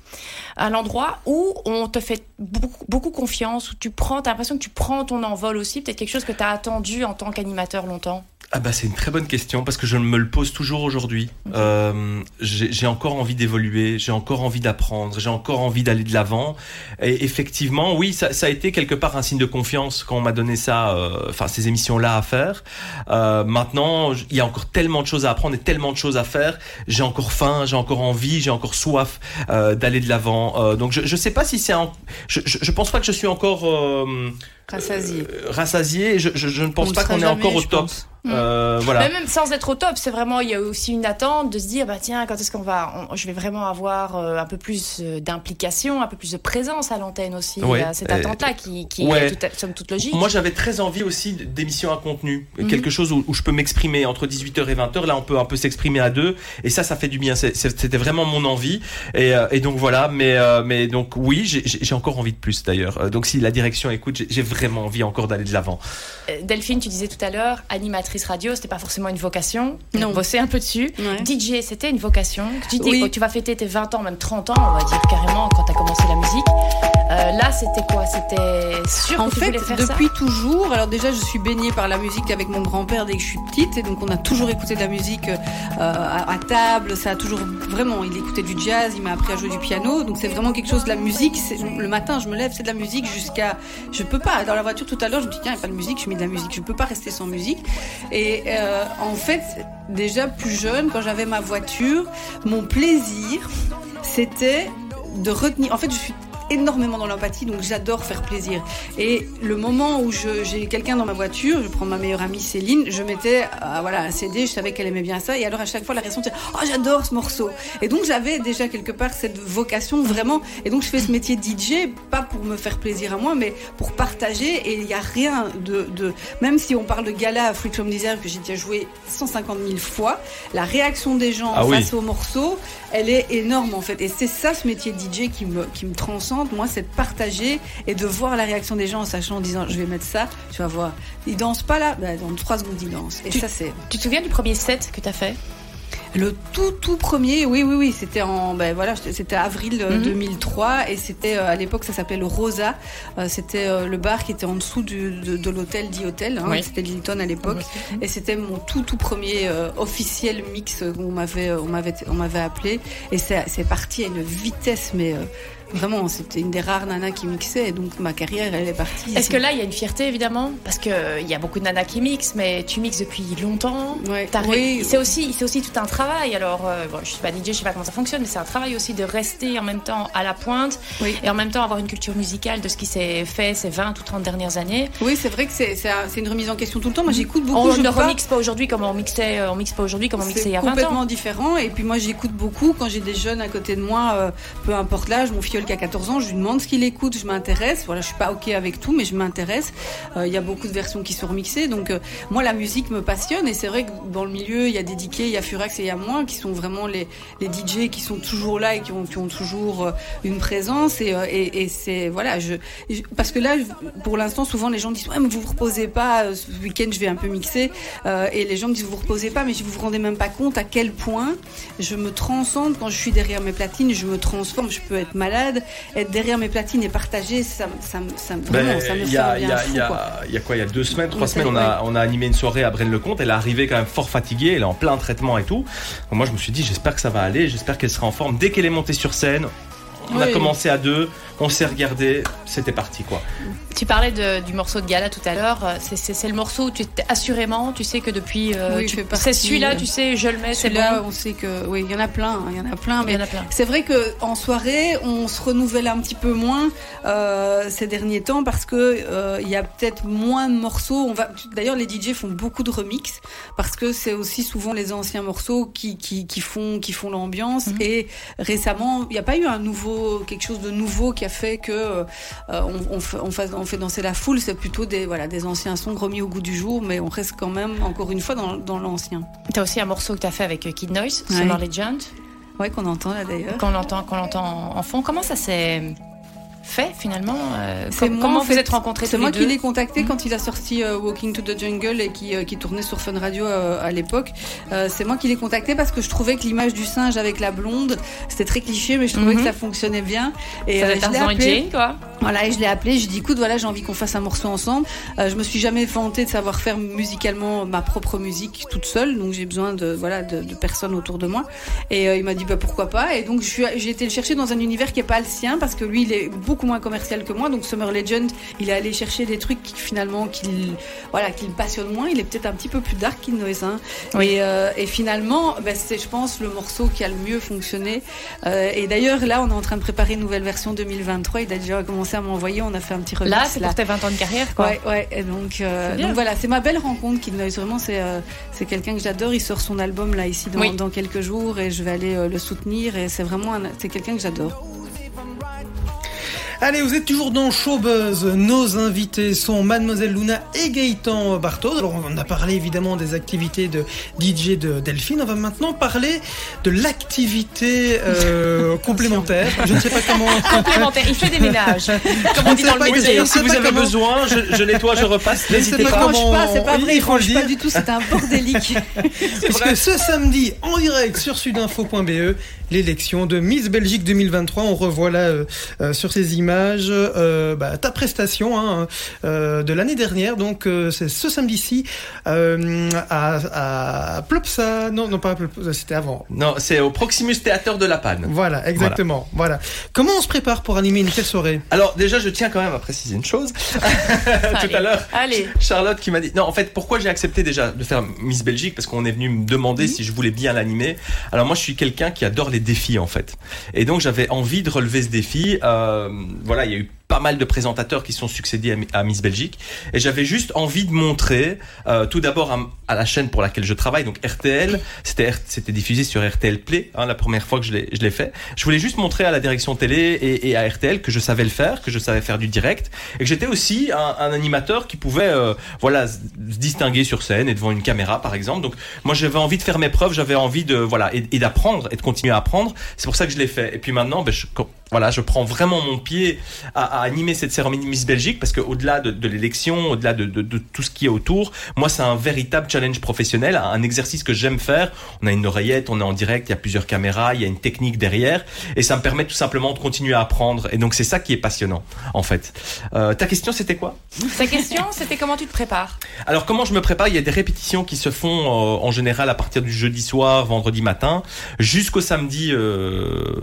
à l'endroit où on te fait beaucoup, beaucoup confiance, où tu prends, as l'impression que tu prends ton envol aussi, peut-être quelque chose que tu as attendu en tant qu'animateur longtemps? Ah bah c'est une très bonne question parce que je me le pose toujours aujourd'hui. Euh, j'ai encore envie d'évoluer, j'ai encore envie d'apprendre, j'ai encore envie d'aller de l'avant. Et effectivement, oui, ça, ça a été quelque part un signe de confiance quand on m'a donné ça, euh, enfin ces émissions-là à faire. Euh, maintenant, il y a encore tellement de choses à apprendre et tellement de choses à faire. J'ai encore faim, j'ai encore envie, j'ai encore soif euh, d'aller de l'avant. Euh, donc je, je sais pas si c'est un, je, je, je pense pas que je suis encore euh, Rassasié. euh, rassasié. Je, je, je ne pense On pas qu'on est encore au top. Euh, voilà. Mais même sans être au top, c'est vraiment, il y a aussi une attente de se dire, bah tiens, quand est-ce qu'on va, on- je vais vraiment avoir euh, un peu plus euh, d'implication, un peu plus de présence à l'antenne aussi. Ouais. Il y a cette attente-là qui, qui ouais. est tout somme toute logique. Moi, j'avais très envie aussi d'émissions à contenu, Mhm. quelque chose où, où je peux m'exprimer entre 18h et 20h. Là, on peut un peu s'exprimer à deux, et ça, ça fait du bien. C'était vraiment mon envie, et, et donc voilà. Mais, mais donc oui, j'ai- encore envie de plus d'ailleurs. Donc si la direction écoute, j'ai- j'ai vraiment envie encore d'aller de l'avant. Euh, Delphine, tu disais tout à l'heure, animatrice radio, c'était pas forcément une vocation. Non. Bosser un peu dessus. Ouais. DJ, c'était une vocation. Tu, dis, Oui. oh, tu vas fêter tes 20 ans, même 30 ans, on va dire carrément, quand tu as commencé la musique. Euh, là, c'était quoi? C'était sûr En que tu fait, faire ça? depuis toujours, alors déjà, je suis baignée par la musique avec mon grand-père dès que je suis petite, et donc on a toujours écouté de la musique euh, à, à table. Ça a toujours vraiment, il écoutait du jazz, il m'a appris à jouer du piano, donc c'est vraiment quelque chose de la musique. Le matin, je me lève, c'est de la musique jusqu'à, je peux pas. Dans la voiture tout à l'heure, je me dis tiens, il n'y a pas de musique, je mets de la musique, je peux pas rester sans musique. Et euh, en fait, déjà plus jeune, quand j'avais ma voiture, mon plaisir, c'était de retenir. En fait, je suis énormément dans l'empathie, donc j'adore faire plaisir. Et le moment où j'ai quelqu'un dans ma voiture, je prends ma meilleure amie Céline, je mettais euh, voilà un CD, je savais qu'elle aimait bien ça, et alors à chaque fois la réaction c'était oh j'adore ce morceau. Et donc j'avais déjà quelque part cette vocation vraiment. Et donc je fais ce métier de DJ pas pour me faire plaisir à moi, mais pour partager. Et il n'y a rien de, de même si on parle de gala à Free From Desire que j'ai déjà joué 150 000 fois, la réaction des gens Ah oui. face au morceau, elle est énorme en fait. Et c'est ça ce métier de DJ qui me, qui me transcende, moi, c'est de partager et de voir la réaction des gens en sachant, en disant, je vais mettre ça, tu vas voir. Ils dansent pas là, bah, dans trois secondes ils dansent. Et Tu- ça c'est Tu te souviens du premier set que tu as fait? Le tout tout premier, oui oui oui, c'était en ben voilà, c'était avril euh, Mhm. 2003 et c'était euh, à l'époque ça s'appelait le Rosa, Euh, c'était euh, le bar qui était en dessous du- de, de l'hôtel dit hôtel, hein, Oui. c'était Hilton à l'époque et c'était mon tout tout premier euh, officiel mix où on m'avait on m'avait on m'avait appelé et c'est c'est parti à une vitesse mais euh, vraiment c'était une des rares nanas qui mixait donc ma carrière elle est partie. Est-ce que là, il y a une fierté, évidemment Parce qu'il y a beaucoup de nanas qui mixent, mais tu mixes depuis longtemps. Ouais. Oui. C'est aussi, c'est aussi tout un travail. Alors, euh, bon, je suis pas DJ, je sais pas comment ça fonctionne, mais c'est un travail aussi de rester en même temps à la pointe Oui. et en même temps avoir une culture musicale de ce qui s'est fait ces 20 ou 30 dernières années. Oui, c'est vrai que c'est c'est un- c'est une remise en question tout le temps. Moi, j'écoute beaucoup. on je ne pas- remixe pas aujourd'hui comme on mixait, euh, on mixe pas aujourd'hui comme on mixait il y a C'est 20 complètement ans. différent. Et puis moi, j'écoute beaucoup quand j'ai des jeunes à côté de moi, euh, peu importe l'âge. Mon filleul qui a 14 ans, je lui demande ce qu'il écoute. Je m'intéresse. Voilà, je suis pas ok avec tout, mais je m'intéresse. Euh, Il y a beaucoup de versions qui sont remixées. Donc euh, moi, la musique me passionne. Et c'est vrai que dans le milieu, il y a DK, il y a Furax et il y a moi qui sont vraiment les, les DJ qui sont toujours là et qui ont, toujours euh, une présence. Et, c'est voilà, parce que là, pour l'instant, souvent les gens disent ouais, mais vous vous reposez pas. Ce week-end, je vais un peu mixer. Et les gens me disent vous vous reposez pas, mais vous vous rendez même pas compte à quel point je me transcende quand je suis derrière mes platines. Je me transforme. Je peux être malade. Être derrière mes platines et partager, ça, me- ça, ça, Ben, vraiment, ça me y a, il y, bien a, fou, il y, a, quoi. il y a quoi Il y a deux semaines, trois semaines, on a, on a animé une soirée à Braine-le-Comte. Elle est arrivée quand même fort fatiguée. Elle est en plein traitement et tout. Donc moi, je me suis dit, j'espère que ça va aller. J'espère qu'elle sera en forme. Dès qu'elle est montée sur scène, on a commencé à deux. On s'est regardé. C'était parti, quoi. Tu parlais de- du morceau de gala tout à l'heure. Euh, C'est- C'est c'est le morceau où tu assurément, tu sais que depuis. euh, Oui, c'est celui-là, euh, tu sais, je le mets, c'est Celui-là, bon. on sait que oui, il y en a plein, hein, il y en a plein, Il mais y en a plein. c'est vrai que en soirée, on se renouvelle un petit peu moins euh, ces derniers temps parce que euh, il y a peut-être moins de morceaux. On va d'ailleurs les DJ font beaucoup de remix parce que c'est aussi souvent les anciens morceaux qui qui, qui font qui font l'ambiance Mhm. et récemment, il n'y a pas eu un nouveau quelque chose de nouveau qui a fait que euh, on, on, fait, on, fait, on fait danser la foule. C'est plutôt des voilà des anciens sons remis au goût du jour, mais on reste quand même encore une fois dans, dans l'ancien. T'as aussi un morceau que t'as fait avec euh, Kid Noise, Ouais. Summer Legend, Ouais, qu'on entend là d'ailleurs. qu'on entend, qu'on entend en fond. Comment ça s'est fait finalement euh, C'est com- Comment en vous êtes rencontrés C'est moi les qui l'ai contacté Mhm. quand il a sorti euh, Walking to the Jungle et qui, euh, qui tournait sur Fun Radio à l'époque. C'est moi qui l'ai contacté parce que je trouvais que l'image du singe avec la blonde, c'était très cliché, mais je trouvais que ça fonctionnait bien. Et Ça je l'ai appelé. Quoi. Voilà, et je l'ai appelé, je dis écoute, voilà, j'ai envie qu'on fasse un morceau ensemble. Je me suis jamais vantée de savoir faire musicalement ma propre musique toute seule, donc j'ai besoin de voilà de, de personnes autour de moi. Et il m'a dit bah pourquoi pas. Et donc j'ai été le chercher dans un univers qui est pas le sien parce que lui il est beaucoup moins commercial que moi. Donc Summer Legend, il est allé chercher des trucs qui, finalement qu'il voilà qui le passionne moins. Il est peut-être un petit peu plus dark qu'il Noise. Hein. Oui. Et, euh, et finalement, bah, c'est je pense le morceau qui a le mieux fonctionné. Euh, et d'ailleurs là, on est en train de préparer une nouvelle version 2023. Il a déjà commencé à m'envoyer. On a fait un petit remix Là, c'est pour tes 20 ans de carrière, quoi. Ouais, ouais. Et donc, euh, donc voilà, c'est ma belle rencontre Kid Noise. Vraiment, c'est c'est quelqu'un que j'adore. Il sort son album là ici dans, Oui. dans quelques jours et je vais aller le soutenir. Et c'est vraiment un- c'est quelqu'un que j'adore. Allez, vous êtes toujours dans Showbuzz. Nos invités sont Mademoiselle Luna et Gaëtan Barthoz. Alors, on a parlé évidemment des activités de DJ de Delphine. On va maintenant parler de l'activité euh, [LAUGHS] complémentaire. Je ne sais pas comment. [LAUGHS] Complémentaire, il fait des ménages. Comme on dit dans le exactement. si vous avez comment- besoin, je, je nettoie, je repasse. N'hésitez pas pas. comment- pas, c'est pas vrai. Il franche pas du tout. C'est un bordélique. [LAUGHS] Puisque ce samedi, en direct sur sudinfo.be, l'élection de Miss Belgique 2023. On revoit là euh, euh, sur ces images euh, bah, ta prestation hein, euh, de l'année dernière. Donc euh, c'est ce samedi-ci euh, à, à Plopsa. Non, non pas à Plopsa, c'était avant. Non, c'est au Proximus Theater de La Panne. Voilà, exactement. Voilà. Comment on se prépare pour animer une telle soirée? Alors déjà, je tiens quand même à préciser une chose. [LAUGHS] Tout à l'heure, Allez. Charlotte qui m'a dit non en fait pourquoi j'ai accepté déjà de faire Miss Belgique? Parce qu'on est venu me demander si je voulais bien l'animer alors moi je suis quelqu'un qui adore les défis en fait et donc j'avais envie de relever ce défi Euh, voilà il y a eu pas mal de présentateurs qui sont succédés à Mi- à Miss Belgique. Et j'avais juste envie de montrer euh, tout d'abord à, la chaîne pour laquelle je travaille donc RTL c'était c'était diffusé sur RTL Play hein, la première fois que je l'ai je l'ai fait. Je voulais juste montrer à la direction télé et, à RTL que je savais le faire que je savais faire du direct et que j'étais aussi un, animateur qui pouvait euh, voilà se distinguer sur scène et devant une caméra par exemple. Donc moi j'avais envie de faire mes preuves j'avais envie de voilà et, d'apprendre et de continuer à apprendre. C'est pour ça que je l'ai fait. Et puis maintenant ben, je, voilà je prends vraiment mon pied à animer cette cérémonie Miss Belgique parce que au-delà de, de l'élection au-delà de, de, de tout ce qui est autour moi c'est un véritable challenge professionnel un exercice que j'aime faire. On a une oreillette on est en direct il y a plusieurs caméras il y a une technique derrière et ça me permet tout simplement de continuer à apprendre. Et donc c'est ça qui est passionnant en fait. Euh, ta question c'était quoi? Ta question, c'était comment tu te prépares? Alors comment je me prépare? Il y a des répétitions qui se font euh, en général à partir du jeudi soir, vendredi matin, jusqu'au samedi. euh,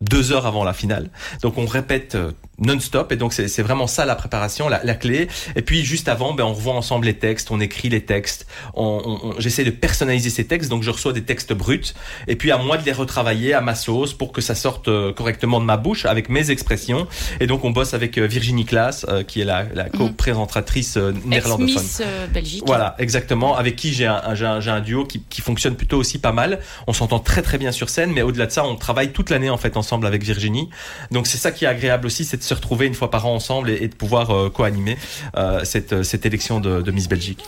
deux heures avant la finale. Donc on répète euh, non-stop et donc c'est vraiment ça la préparation, la, la clé. Et puis juste avant, ben, on revoit ensemble les textes, on écrit les textes, on, on- on- j'essaie de personnaliser ces textes, donc je reçois des textes bruts et puis à moi de les retravailler à ma sauce pour que ça sorte euh, correctement de ma bouche avec mes expressions. Et donc on bosse avec euh, Virginie Claas, euh, qui est la, la co-présentatrice euh, néerlandophone. Ex-Miss euh, Belgique. Voilà, exactement. Avec qui j'ai un, un- un duo qui, qui fonctionne plutôt aussi pas mal. On s'entend très très bien sur scène, mais au-delà de ça, on travaille toute l'année en fait ensemble avec Virginie. Donc c'est ça qui est agréable aussi, c'est de se retrouver une fois par an ensemble et, et de pouvoir euh, co-animer euh, cette, cette élection de, de Miss Belgique.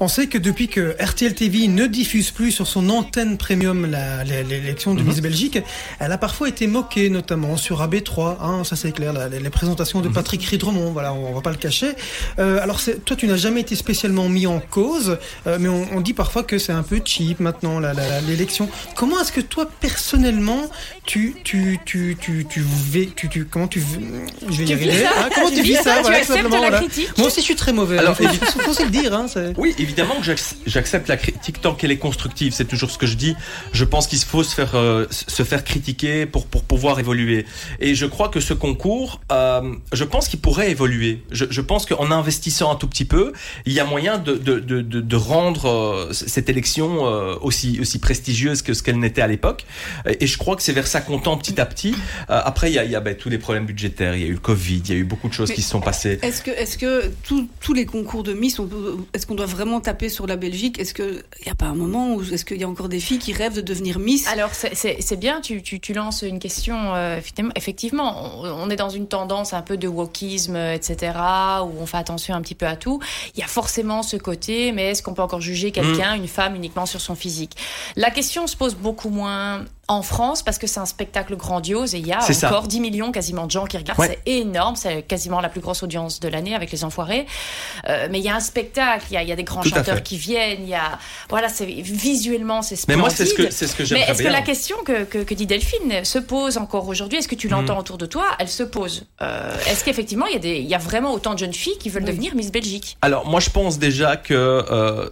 On sait que depuis que RTL TV ne diffuse plus sur son antenne premium l'élection de Miss Belgique, elle a parfois été moquée, notamment sur AB3. Hein, ça c'est clair, la- les, les présentations de Patrick Ridremont, voilà, on, on va pas le cacher. Euh, alors toi, tu n'as jamais été spécialement mis en cause, euh, mais on, on dit parfois que c'est un peu cheap maintenant l'élection. Comment est-ce que toi personnellement tu tu tu, tu, tu, tu, vis- tu, tu, comment tu, je vais y Tu arriver. ça hein, comment tu, vis ça, tu voilà, acceptes simplement, la voilà. critique Moi aussi, je suis très mauvais. Alors, Alors, faut, faut, faut se le dire, hein, c'est- [LAUGHS] Oui, évidemment que j'ac- j'accepte la critique tant qu'elle est constructive. C'est toujours ce que je dis. Je pense qu'il faut se faire euh, se faire critiquer pour pour pouvoir évoluer. Et je crois que ce concours, euh, je pense qu'il pourrait évoluer. Je, je pense qu'en investissant un tout petit peu, il y a moyen de de de, de, de rendre euh, cette élection euh, aussi aussi prestigieuse que ce qu'elle n'était à l'époque. Et je crois que c'est vers ça qu'on tend petit à petit. Euh, après, il y a, y a ben, tous les problèmes budgétaires. Il y a eu le Covid. Il y a eu beaucoup de choses Mais- qui se sont passées. Est-ce que, est-ce que tous- tous les concours de Miss, est-ce qu'on doit vraiment taper sur la Belgique? Est-ce qu'il n'y a pas un moment où est-ce qu'il y a encore des filles qui rêvent de devenir Miss? Alors c'est- c'est c'est bien, tu, tu, tu lances une question. euh, effectivement, on, on est dans une tendance un peu de wokisme, etc., où on fait attention un petit peu à tout. Il y a forcément ce côté, mais est-ce qu'on peut encore juger quelqu'un, Mm. une femme, uniquement sur son physique? La question se pose beaucoup moins en France parce que c'est un spectacle grandiose et il y a ça. encore 10 millions quasiment de gens qui regardent. Ouais. C'est énorme, c'est quasiment la plus grosse audience de l'année avec les Enfoirés. Euh, mais il y a un spectacle, il y a, il y a des grands Tout chanteurs qui viennent, il y a voilà, c'est visuellement c'est Mais splendide. moi, c'est ce que c'est ce que Mais j'aimerais est-ce que la question que, que, que dit Delphine se pose encore aujourd'hui? Est-ce que tu l'entends Mhm. autour de toi? Elle se pose. Euh, est-ce qu'effectivement, il y, a des- il y a vraiment autant de jeunes filles qui veulent devenir Miss Belgique? Alors moi je pense déjà que euh,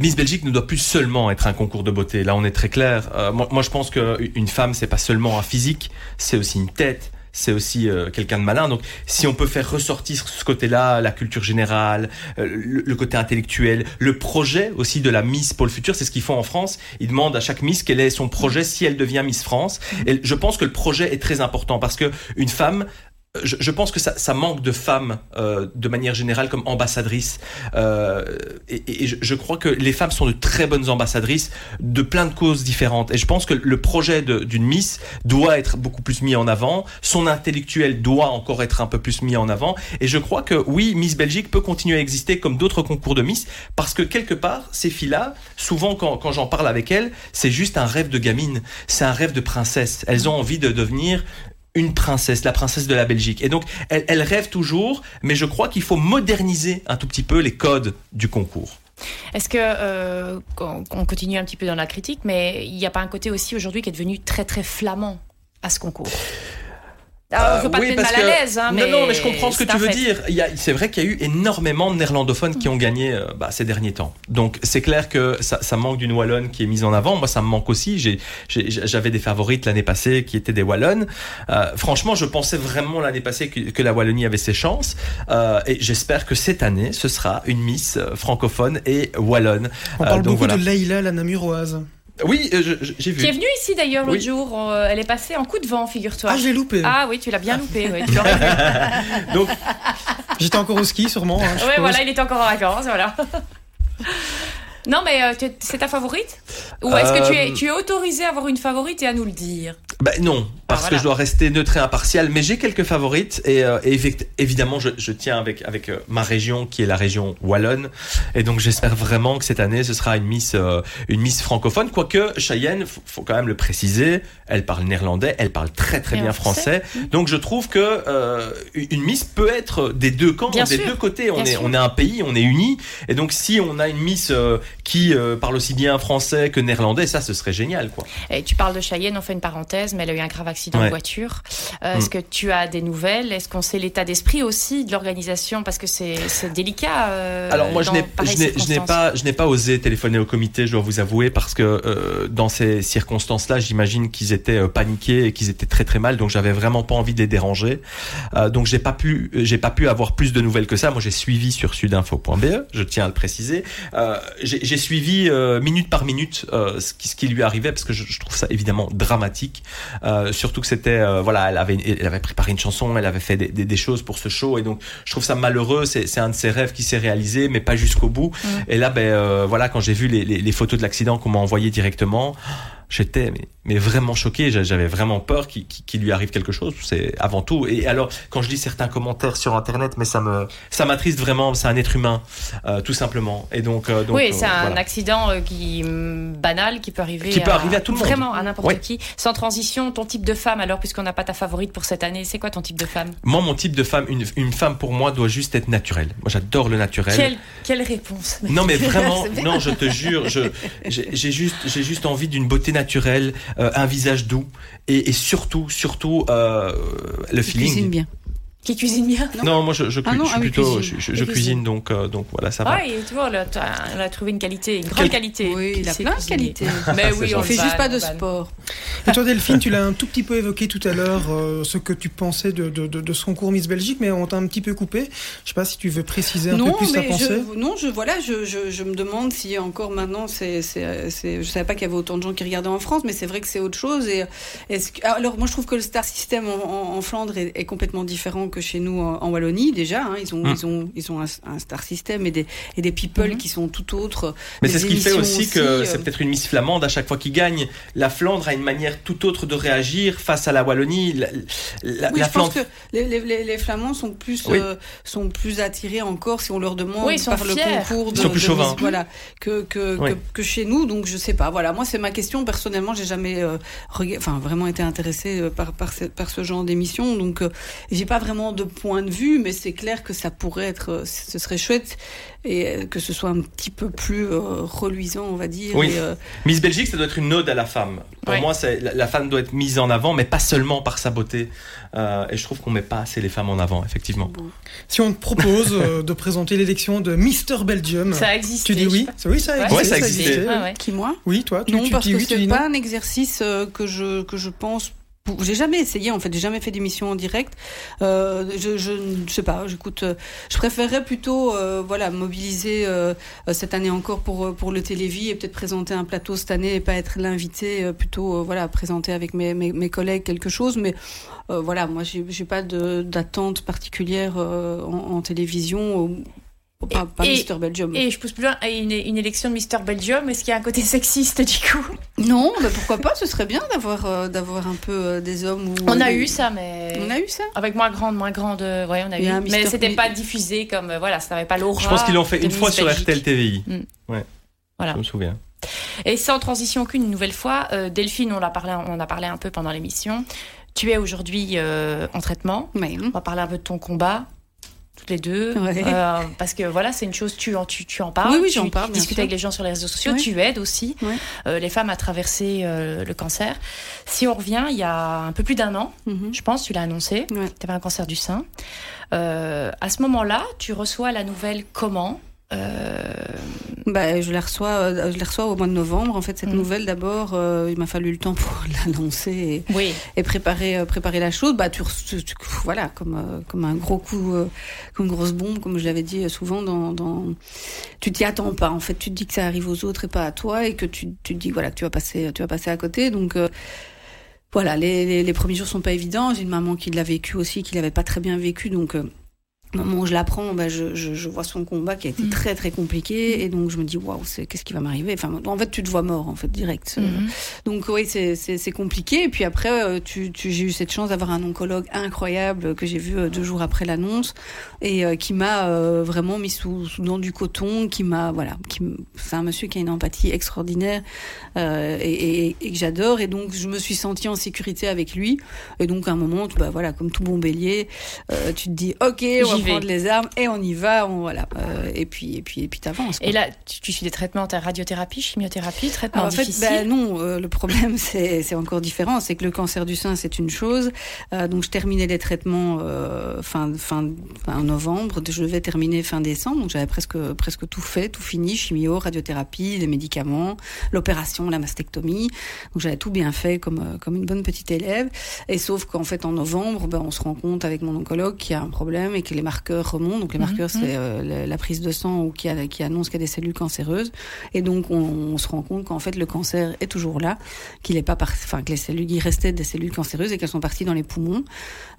Miss Belgique ne doit plus seulement être un concours de beauté. Là on est très clair. Euh, moi, je pense qu'une femme c'est pas seulement un physique, c'est aussi une tête. C'est aussi euh, quelqu'un de malin. Donc, si on peut faire ressortir ce côté-là, la culture générale, euh, le, le côté intellectuel, le projet aussi de la Miss pour le futur, c'est ce qu'ils font en France. Ils demandent à chaque Miss quel est son projet si elle devient Miss France. Et je pense que le projet est très important parce que une femme je, je pense que ça, ça manque de femmes euh, de manière générale comme ambassadrices. Euh, et et je, je crois que les femmes sont de très bonnes ambassadrices de plein de causes différentes. Et je pense que le projet d'une Miss doit être beaucoup plus mis en avant. Son intellectuel doit encore être un peu plus mis en avant. Et je crois que oui, Miss Belgique peut continuer à exister comme d'autres concours de Miss parce que quelque part, ces filles-là, souvent quand, quand j'en parle avec elles, c'est juste un rêve de gamine. C'est un rêve de princesse. Elles ont envie de devenir une princesse, la princesse de la Belgique. Et donc, elle, rêve toujours, mais je crois qu'il faut moderniser un tout petit peu les codes du concours. Est-ce que euh, qu'on continue un petit peu dans la critique, mais il n'y a pas un côté aussi aujourd'hui qui est devenu très très flamand à ce concours? Alors, je veux pas Euh, te oui, mettre mal à l'aise, hein, non, mais non, mais je comprends ce que tu veux fait. dire. Il y a- C'est vrai qu'il y a eu énormément de néerlandophones qui ont gagné euh, bah, ces derniers temps. Donc c'est clair que ça, ça manque d'une wallonne qui est mise en avant. Moi, ça me manque aussi. J'ai- j'ai- J'avais des favorites l'année passée qui étaient des wallonnes. Euh, franchement, je pensais vraiment l'année passée que, que la Wallonie avait ses chances. Euh, et j'espère que cette année, ce sera une Miss euh, francophone et wallonne. On Euh, parle donc beaucoup voilà. de Leïla, la Namuroise. Oui, euh, j'ai vu. Qui est venue ici d'ailleurs l'autre Oui. jour. euh, elle est passée en coup de vent, figure-toi. Ah, je l'ai loupé. Ah oui, tu l'as bien loupé. Ouais. [LAUGHS] Donc, J'étais encore au ski, sûrement. hein, suppose. voilà, il était encore en vacances, voilà. Non, mais euh, c'est ta favorite? Ou est-ce que tu es, Euh, tu es autorisé à avoir une favorite et à nous le dire? Ben non, parce Ah, voilà. que je dois rester neutre et impartial, mais j'ai quelques favorites et, euh, et évidemment je, je tiens avec avec euh, ma région qui est la région wallonne et donc j'espère vraiment que cette année ce sera une Miss euh, une Miss francophone quoique Cheyenne faut, faut quand même le préciser, elle parle néerlandais, elle parle très très Et bien en français, français. donc je trouve que une Miss peut être des deux camps, Bien des sûr. deux côtés, on Bien est sûr. on est un pays, on est unis et donc si on a une Miss qui euh, parle aussi bien français que néerlandais, ça ce serait génial quoi. Et tu parles de Cheyenne, on fait une parenthèse, mais elle a eu un grave accident Ouais. de voiture. Euh, Est-ce Mm. que tu as des nouvelles? Est-ce qu'on sait l'état d'esprit aussi de l'organisation? Parce que c'est c'est délicat. euh, Alors moi je dans je n'ai- pas je n'ai pas osé téléphoner au comité, je dois vous avouer parce que euh, dans ces circonstances-là, j'imagine qu'ils étaient euh, paniqués et qu'ils étaient très très mal, donc j'avais vraiment pas envie de les déranger. Euh, donc j'ai pas pu j'ai pas pu avoir plus de nouvelles que ça. Moi j'ai suivi sur sudinfo.be, je tiens à le préciser. Euh, j'ai j'ai suivi euh, minute par minute euh, ce, qui, ce qui lui arrivait parce que je, je trouve ça évidemment dramatique. Euh, surtout que c'était euh, voilà, elle avait elle avait préparé une chanson, elle avait fait des, des, des choses pour ce show et donc je trouve ça malheureux. C'est un de ses rêves qui s'est réalisé, mais pas jusqu'au bout. Et là, ben euh, voilà, quand j'ai vu les, les, les photos de l'accident qu'on m'a envoyé directement, j'étais mais, mais vraiment choqué. J'a- J'avais vraiment peur qu'il lui arrive quelque chose. C'est avant tout. Et alors, quand je lis certains commentaires sur Internet, mais ça me ça m'attriste vraiment. C'est un être humain, euh, tout simplement. Et donc, euh, donc oui, euh, c'est un voilà. accident qui banal qui peut arriver, Qui peut arriver à tout le monde. Vraiment à n'importe qui. Sans transition, ton type de femme alors, puisqu'on n'a pas ta favorite pour cette année, c'est quoi ton type de femme? Moi, mon type de femme, une, une femme pour moi doit juste être naturelle. Moi, j'adore le naturel. quelle, quelle réponse Non mais [LAUGHS] vraiment, non je te jure, je j'ai juste j'ai juste envie d'une beauté naturel, euh, un visage doux et, et surtout, surtout euh, le feeling. Cuisine bien. Qui cuisine bien. Non, moi je, je, Ah cu- non, je suis ah plutôt, cuisine. je, je- je Et cuisine donc euh, donc voilà ça va. Ah, et tu vois, là, elle a trouvé une qualité, une grande Quel- qualité. Oui, il a C'est plein de qualités. [LAUGHS] Mais C'est oui, On on fait juste pas on de sport. Et toi, Delphine, tu l'as un tout petit peu évoqué tout à l'heure, euh, ce que tu pensais de, de, de, de ce concours Miss Belgique, mais on t'a un petit peu coupé. Je sais pas si tu veux préciser un peu Non, plus ta mais pensée. je, non, je voilà, je, je, je me demande si encore maintenant, c'est, je savais pas qu'il y avait autant de gens qui regardaient en France, mais c'est vrai que c'est autre chose. Et est-ce alors moi, je trouve que le star system en, en, en Flandre est, est complètement différent que chez nous en, en Wallonie déjà. hein. ils ont, Mm. ils ont, ils ont un, un star system et des, et des people Mhm. qui sont tout autres. Mais c'est ce qui fait aussi que euh, c'est peut-être une Miss Flamande à chaque fois qu'il gagne. La Flandre a une manière tout autre de réagir face à la Wallonie. La, la- Oui, la je pense Flandre. que les, les, les, les Flamands sont plus Oui. euh, sont plus attirés encore si on leur demande Oui, ils sont par le concours de, Ils sont plus de chauvins. musique, voilà que que, Oui. que que chez nous donc je sais pas voilà moi c'est ma question personnellement j'ai jamais euh, rega- enfin vraiment été intéressée euh, par par ce, par ce genre d'émission donc euh, j'ai pas vraiment de point de vue mais c'est clair que ça pourrait être euh, ce serait chouette et euh, que ce soit un petit peu plus euh, reluisant on va dire Oui. et, euh, Miss Belgique, ça doit être une ode à la femme. Pour Ouais. moi, c'est la, la femme doit être mise en avant, mais pas seulement par sa beauté. Euh, et je trouve qu'on met pas assez les femmes en avant, effectivement. Si on te propose de présenter l'élection de Mister Belgium, Ça existe. tu dis oui? Oui, ça existait. Ouais, ça existait, Ah oui. ouais. qui moi? Oui, toi, tu, non tu parce dis que oui, c'est pas non. un exercice que je que je pense j'ai jamais essayé en fait. J'ai jamais fait d'émission en direct. Euh, je, je sais pas. J'écoute euh, je préférerais plutôt euh, voilà mobiliser euh, euh, cette année encore pour pour le télévis et peut-être présenter un plateau cette année et pas être l'invité plutôt voilà présenter avec mes, mes, mes collègues quelque chose. Mais voilà moi j'ai pas d'attente particulière en, en télévision pas, pas Et- Mister Belgium Et je pousse plus loin, une, une élection de Mister Belgium, est-ce qu'il y a un côté sexiste du coup? Non, mais pourquoi pas Ce serait bien d'avoir euh, d'avoir un peu euh, des hommes. On a eu ça, mais. On a eu ça. Avec moins grande, moins grande, euh, ouais, on a eu. a Mais c'était pas diffusé comme, euh, voilà, ça n'avait pas l'aura. Je pense qu'ils l'ont fait une fois Miss sur Belgique. RTL TVI. Mm. Ouais. Voilà. Je me souviens. Et sans transition aucune, une nouvelle fois, euh, Delphine, on, l'a parlé, on a parlé un peu pendant l'émission. Tu es aujourd'hui euh, en traitement. Ouais. On va parler un peu de ton combat. Toutes les deux, Ouais. Euh, parce que voilà, c'est une chose, tu en, tu, tu en parles, Oui, oui, tu, j'en parle, tu discutes sûr. avec les gens sur les réseaux sociaux, Ouais. tu aides aussi Ouais. euh, les femmes à traverser euh, le cancer. Si on revient, il y a un peu plus d'un an, Mhm. je pense, tu l'as annoncé, tu avais un cancer du sein. À ce moment-là, tu reçois la nouvelle comment? Bah, je la reçois, euh, je la reçois au mois de novembre. En fait, cette Mhm. nouvelle, d'abord, euh, il m'a fallu le temps [LAUGHS] pour l'annoncer et, Oui, et préparer, euh, préparer la chose. Bah, tu, tu- tu- voilà, comme, euh, comme un gros coup, euh, comme une grosse bombe, comme je l'avais dit euh, souvent. Dans, dans, tu t'y attends pas. En fait, tu te dis que ça arrive aux autres et pas à toi, et que tu, tu te dis voilà, que tu vas passer, tu vas passer à côté. Donc euh, voilà, les, les, les premiers jours sont pas évidents. J'ai une maman qui l'a vécu aussi, qui l'avait pas très bien vécu, donc. euh, au moment où je l'apprends, bah, je, je, je vois son combat qui a été Mhm. très très compliqué et donc je me dis waouh, qu'est-ce qui va m'arriver? Enfin, en fait, tu te vois mort en fait direct. Mhm. Donc oui, c'est compliqué. Et puis après, euh, tu, tu, j'ai eu cette chance d'avoir un oncologue incroyable que j'ai vu euh, deux jours après l'annonce et euh, qui m'a euh, vraiment mis sous, sous dans du coton, qui m'a voilà, qui c'est un monsieur qui a une empathie extraordinaire euh, et, et, et que j'adore. Et donc je me suis sentie en sécurité avec lui. Et donc à un moment, tu, bah voilà, comme tout bon bélier, tu te dis ok, on va Prendre les armes et on y va. On, voilà. Euh, et puis et puis et puis t'avances. Et là, tu, tu suis des traitements, t'as radiothérapie, chimiothérapie, traitement Ah, en fait, difficile. ben non, euh, le problème [LAUGHS] c'est c'est encore différent. C'est que le cancer du sein c'est une chose. Euh, donc je terminais les traitements euh, fin fin fin novembre. Je devais terminer fin décembre. Donc j'avais presque presque tout fait, tout fini, chimio, radiothérapie, les médicaments, l'opération, la mastectomie. Donc j'avais tout bien fait comme euh, comme une bonne petite élève. Et sauf qu'en fait en novembre, ben on se rend compte avec mon oncologue qu'il y a un problème et que les marqueurs remontent. Donc les Mhm, marqueurs c'est euh, la, la prise de sang ou qui a- qui annonce qu'il y a des cellules cancéreuses. Et donc, on, on se rend compte qu'en fait, le cancer est toujours là, qu'il est pas par... enfin, que les cellules, il restait des cellules cancéreuses et qu'elles sont parties dans les poumons.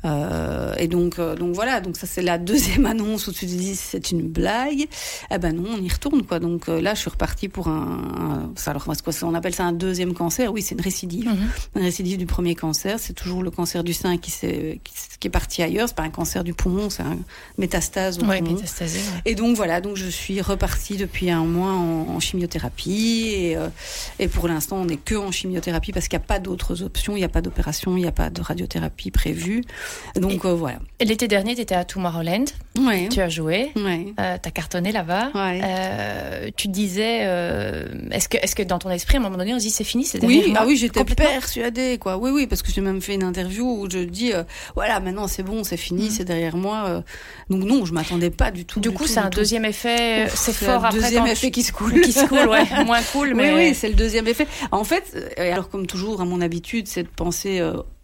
Euh, et donc, euh, donc voilà. Donc ça, c'est la deuxième [LAUGHS] annonce où tu te dis c'est une blague. Eh ben non, on y retourne quoi. Donc euh, là, je suis repartie pour un. un- alors, quoi, on appelle ça un deuxième cancer. Oui, c'est une récidive. Mhm. Une récidive du premier cancer. C'est toujours le cancer du sein qui, s'est- qui, est parti ailleurs. C'est pas un cancer du poumon, c'est un, métastase au Ouais, poumon. métastasé, ouais. Et donc voilà, donc je suis repartie depuis un mois en, en chimiothérapie et, euh, et pour l'instant on n'est que en chimiothérapie parce qu'il n'y a pas d'autres options, il n'y a pas d'opération, il n'y a pas de radiothérapie prévue. Donc euh, voilà. L'été dernier, tu étais à Tomorrowland. Ouais. Tu as joué. Ouais. Euh, T'as cartonné là-bas. Ouais. Euh, tu disais, euh, est-ce que, est-ce que dans ton esprit, à un moment donné, on se dit c'est fini, c'est Oui, derrière moi ah oui, j'étais persuadée, quoi. Oui, oui, parce que j'ai même fait une interview où je dis, voilà, maintenant c'est bon, c'est fini, c'est derrière moi. Donc non, je m'attendais pas du tout. Du du coup, c'est un tout. deuxième effet. C'est fort un après. deuxième effet tu- qui se coule. Qui se coule, ouais. [LAUGHS] Moins cool, mais. Oui, oui, c'est le deuxième effet. En fait, alors comme toujours, à mon habitude, c'est de penser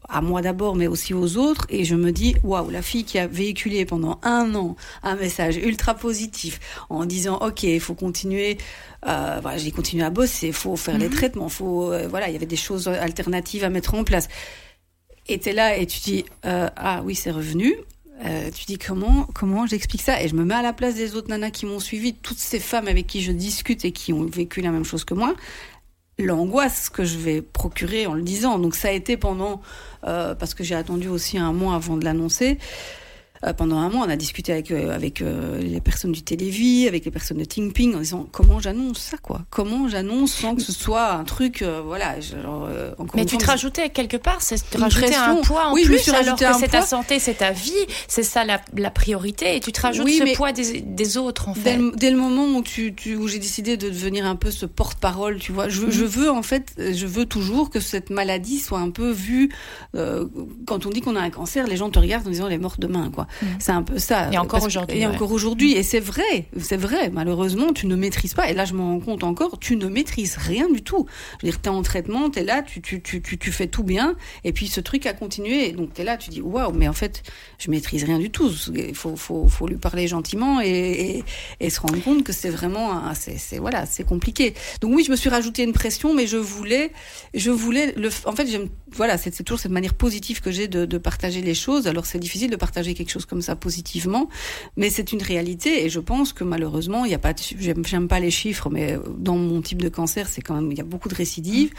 à moi d'abord, mais aussi aux autres. Et je me dis, waouh, la fille qui a véhiculé pendant un an un message ultra positif en disant, ok, il faut continuer. Euh, voilà, j'ai continué à bosser, il faut faire les traitements, faut, euh, voilà, il y avait des choses alternatives à mettre en place. Et t'es là et tu dis, euh, ah oui, c'est revenu. Euh, tu dis comment comment j'explique ça? Et je me mets à la place des autres nanas qui m'ont suivi, toutes ces femmes avec qui je discute et qui ont vécu la même chose que moi l'angoisse que je vais procurer en le disant. Donc ça a été pendant, euh, parce que j'ai attendu aussi un mois avant de l'annoncer. Euh, pendant un mois, on a discuté avec euh, avec euh, les personnes du Télévis, avec les personnes de Ping en disant comment j'annonce ça quoi? Comment j'annonce sans que ce soit un truc euh, voilà genre, euh, Mais tu te rajoutais quelque part, c'est te rajouter un poids en Oui, plus, alors que c'est ta santé, c'est ta vie, c'est ça la, la priorité, et tu te rajoutes Oui, ce poids des, des autres en Dès fait. le, dès le moment où, tu, tu- où j'ai décidé de devenir un peu ce porte-parole, tu vois, je, Mhm. je veux en fait, je veux toujours que cette maladie soit un peu vue. euh, quand on dit qu'on a un cancer, les gens te regardent en disant elle est morte demain, quoi. C'est un peu ça. Et encore aujourd'hui, Et ouais. encore aujourd'hui, et c'est vrai, c'est vrai. Malheureusement, tu ne maîtrises pas. Et là, je m'en rends compte encore, tu ne maîtrises rien du tout. Je veux dire, t'es en traitement, t'es là, tu, tu, tu, tu, tu fais tout bien, et puis ce truc a continué. Donc t'es là, tu dis waouh, mais en fait, je maîtrise rien du tout. Il faut, faut, faut lui parler gentiment et, et, et se rendre compte que c'est vraiment, c'est voilà, c'est compliqué. Donc oui, je me suis rajouté une pression, mais je voulais, je voulais le, en fait, j'aime, voilà, c'est, toujours cette manière positive que j'ai de, de partager les choses. Alors c'est difficile de partager quelque chose comme ça positivement, mais c'est une réalité et je pense que malheureusement, il y a pas, j'aime, pas les chiffres, mais dans mon type de cancer, c'est quand même, il y a beaucoup de récidives.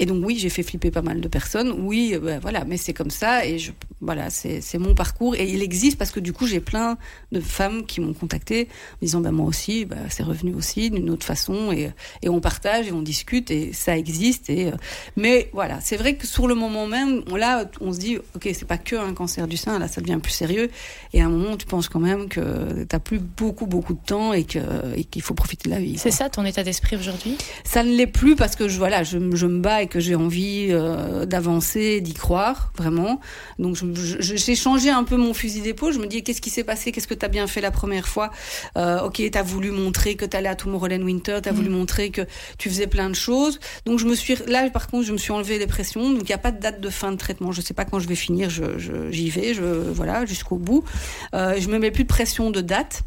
Et donc oui, j'ai fait flipper pas mal de personnes. Oui, euh, ben, voilà, mais c'est comme ça et je, voilà, c'est mon parcours et il existe parce que du coup j'ai plein de femmes qui m'ont contacté en disant bah moi aussi, bah, c'est revenu aussi d'une autre façon et et on partage et on discute et ça existe et euh, mais voilà, c'est vrai que sur le moment même, on, là on se dit ok c'est pas que un cancer du sein, là ça devient plus sérieux et à un moment tu penses quand même que t'as plus beaucoup beaucoup de temps et que et qu'il faut profiter de la vie. C'est ça ton état d'esprit aujourd'hui? Ça ne l'est plus parce que je voilà, je me bats et que j'ai envie euh, d'avancer, d'y croire vraiment. Donc j'ai changé un peu mon fusil d'épaule. Je me dis qu'est-ce qui s'est passé, qu'est-ce que tu as bien fait la première fois? Euh, ok, tu as voulu montrer que tu allais à Tomorrowland Winter, tu as voulu montrer que tu faisais plein de choses. Donc je me suis là par contre je me suis enlevé les pressions. Donc il n'y a pas de date de fin de traitement. Je sais pas quand je vais finir. Je je- j'y vais. Je voilà jusqu'au bout. Euh, je me mets plus de pression de date.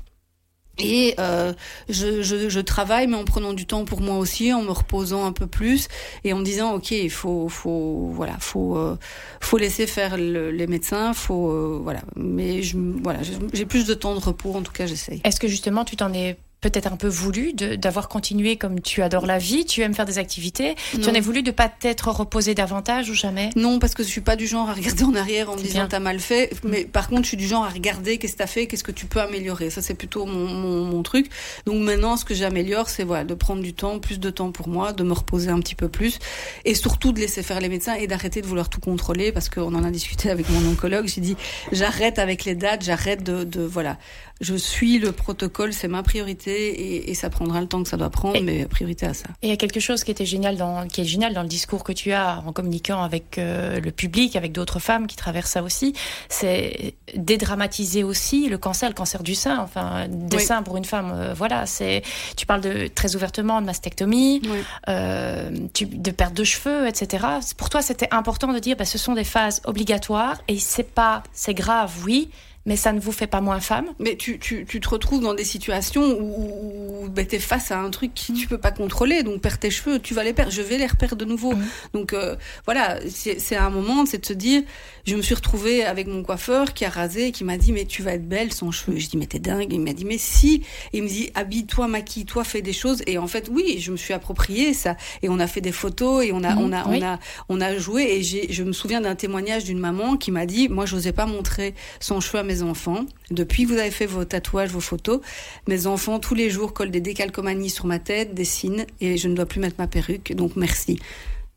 Et euh, je, je, je travaille, mais en prenant du temps pour moi aussi, en me reposant un peu plus et en disant ok, il faut, faut, voilà, faut, euh, faut laisser faire le- les médecins, faut, euh, voilà. Mais je, voilà, j'ai- j'ai plus de temps de repos, en tout cas, j'essaye. Est-ce que justement tu t'en es peut-être un peu voulu d'avoir continué comme tu adores la vie, tu aimes faire des activités, tu en es voulu de pas t'être reposé davantage ou jamais? Non, parce que je suis pas du genre à regarder en arrière en me disant t'as mal fait. Mais par contre, je suis du genre à regarder qu'est-ce que t'as fait, qu'est-ce que tu peux améliorer. Ça, c'est plutôt mon, mon, mon truc. Donc maintenant, ce que j'améliore, c'est voilà, de prendre du temps, plus de temps pour moi, de me reposer un petit peu plus, et surtout de laisser faire les médecins et d'arrêter de vouloir tout contrôler, parce qu'on en a discuté avec mon oncologue. J'ai dit j'arrête avec les dates, j'arrête de, de voilà. Je suis le protocole, c'est ma priorité, et, et ça prendra le temps que ça doit prendre, Et- mais priorité à ça. Et il y a quelque chose qui était génial dans, qui est génial dans le discours que tu as en communiquant avec euh, le public, avec d'autres femmes qui traversent ça aussi, c'est dédramatiser aussi le cancer, le cancer du sein, enfin des Oui. seins pour une femme. euh, voilà, c'est tu parles de très ouvertement de mastectomie, Oui. euh, tu- de perte de cheveux, etc. Pour toi, c'était important de dire, bah, ce sont des phases obligatoires et c'est pas, c'est grave, oui, mais ça ne vous fait pas moins femme. Mais tu, tu, tu te retrouves dans des situations où, où ben, tu es face à un truc que tu peux pas contrôler. Donc, perds tes cheveux, tu vas les perdre. Je vais les reperdre de nouveau. Donc, euh, voilà, c'est un moment, c'est de se dire, je me suis retrouvée avec mon coiffeur qui a rasé qui m'a dit, mais tu vas être belle sans cheveux. Je dis, mais t'es dingue. Il m'a dit, mais si. Et il me dit, habille-toi, maquille-toi, fais des choses. Et en fait, oui, je me suis approprié ça. Et on a fait des photos et on a, Mhm, on a, oui. on a, on a joué. Et je me souviens d'un témoignage d'une maman qui m'a dit, moi, j'osais pas montrer son cheveu à mes mes enfants. Depuis que vous avez fait vos tatouages, vos photos, mes enfants tous les jours collent des décalcomanies sur ma tête, dessinent et je ne dois plus mettre ma perruque. Donc merci.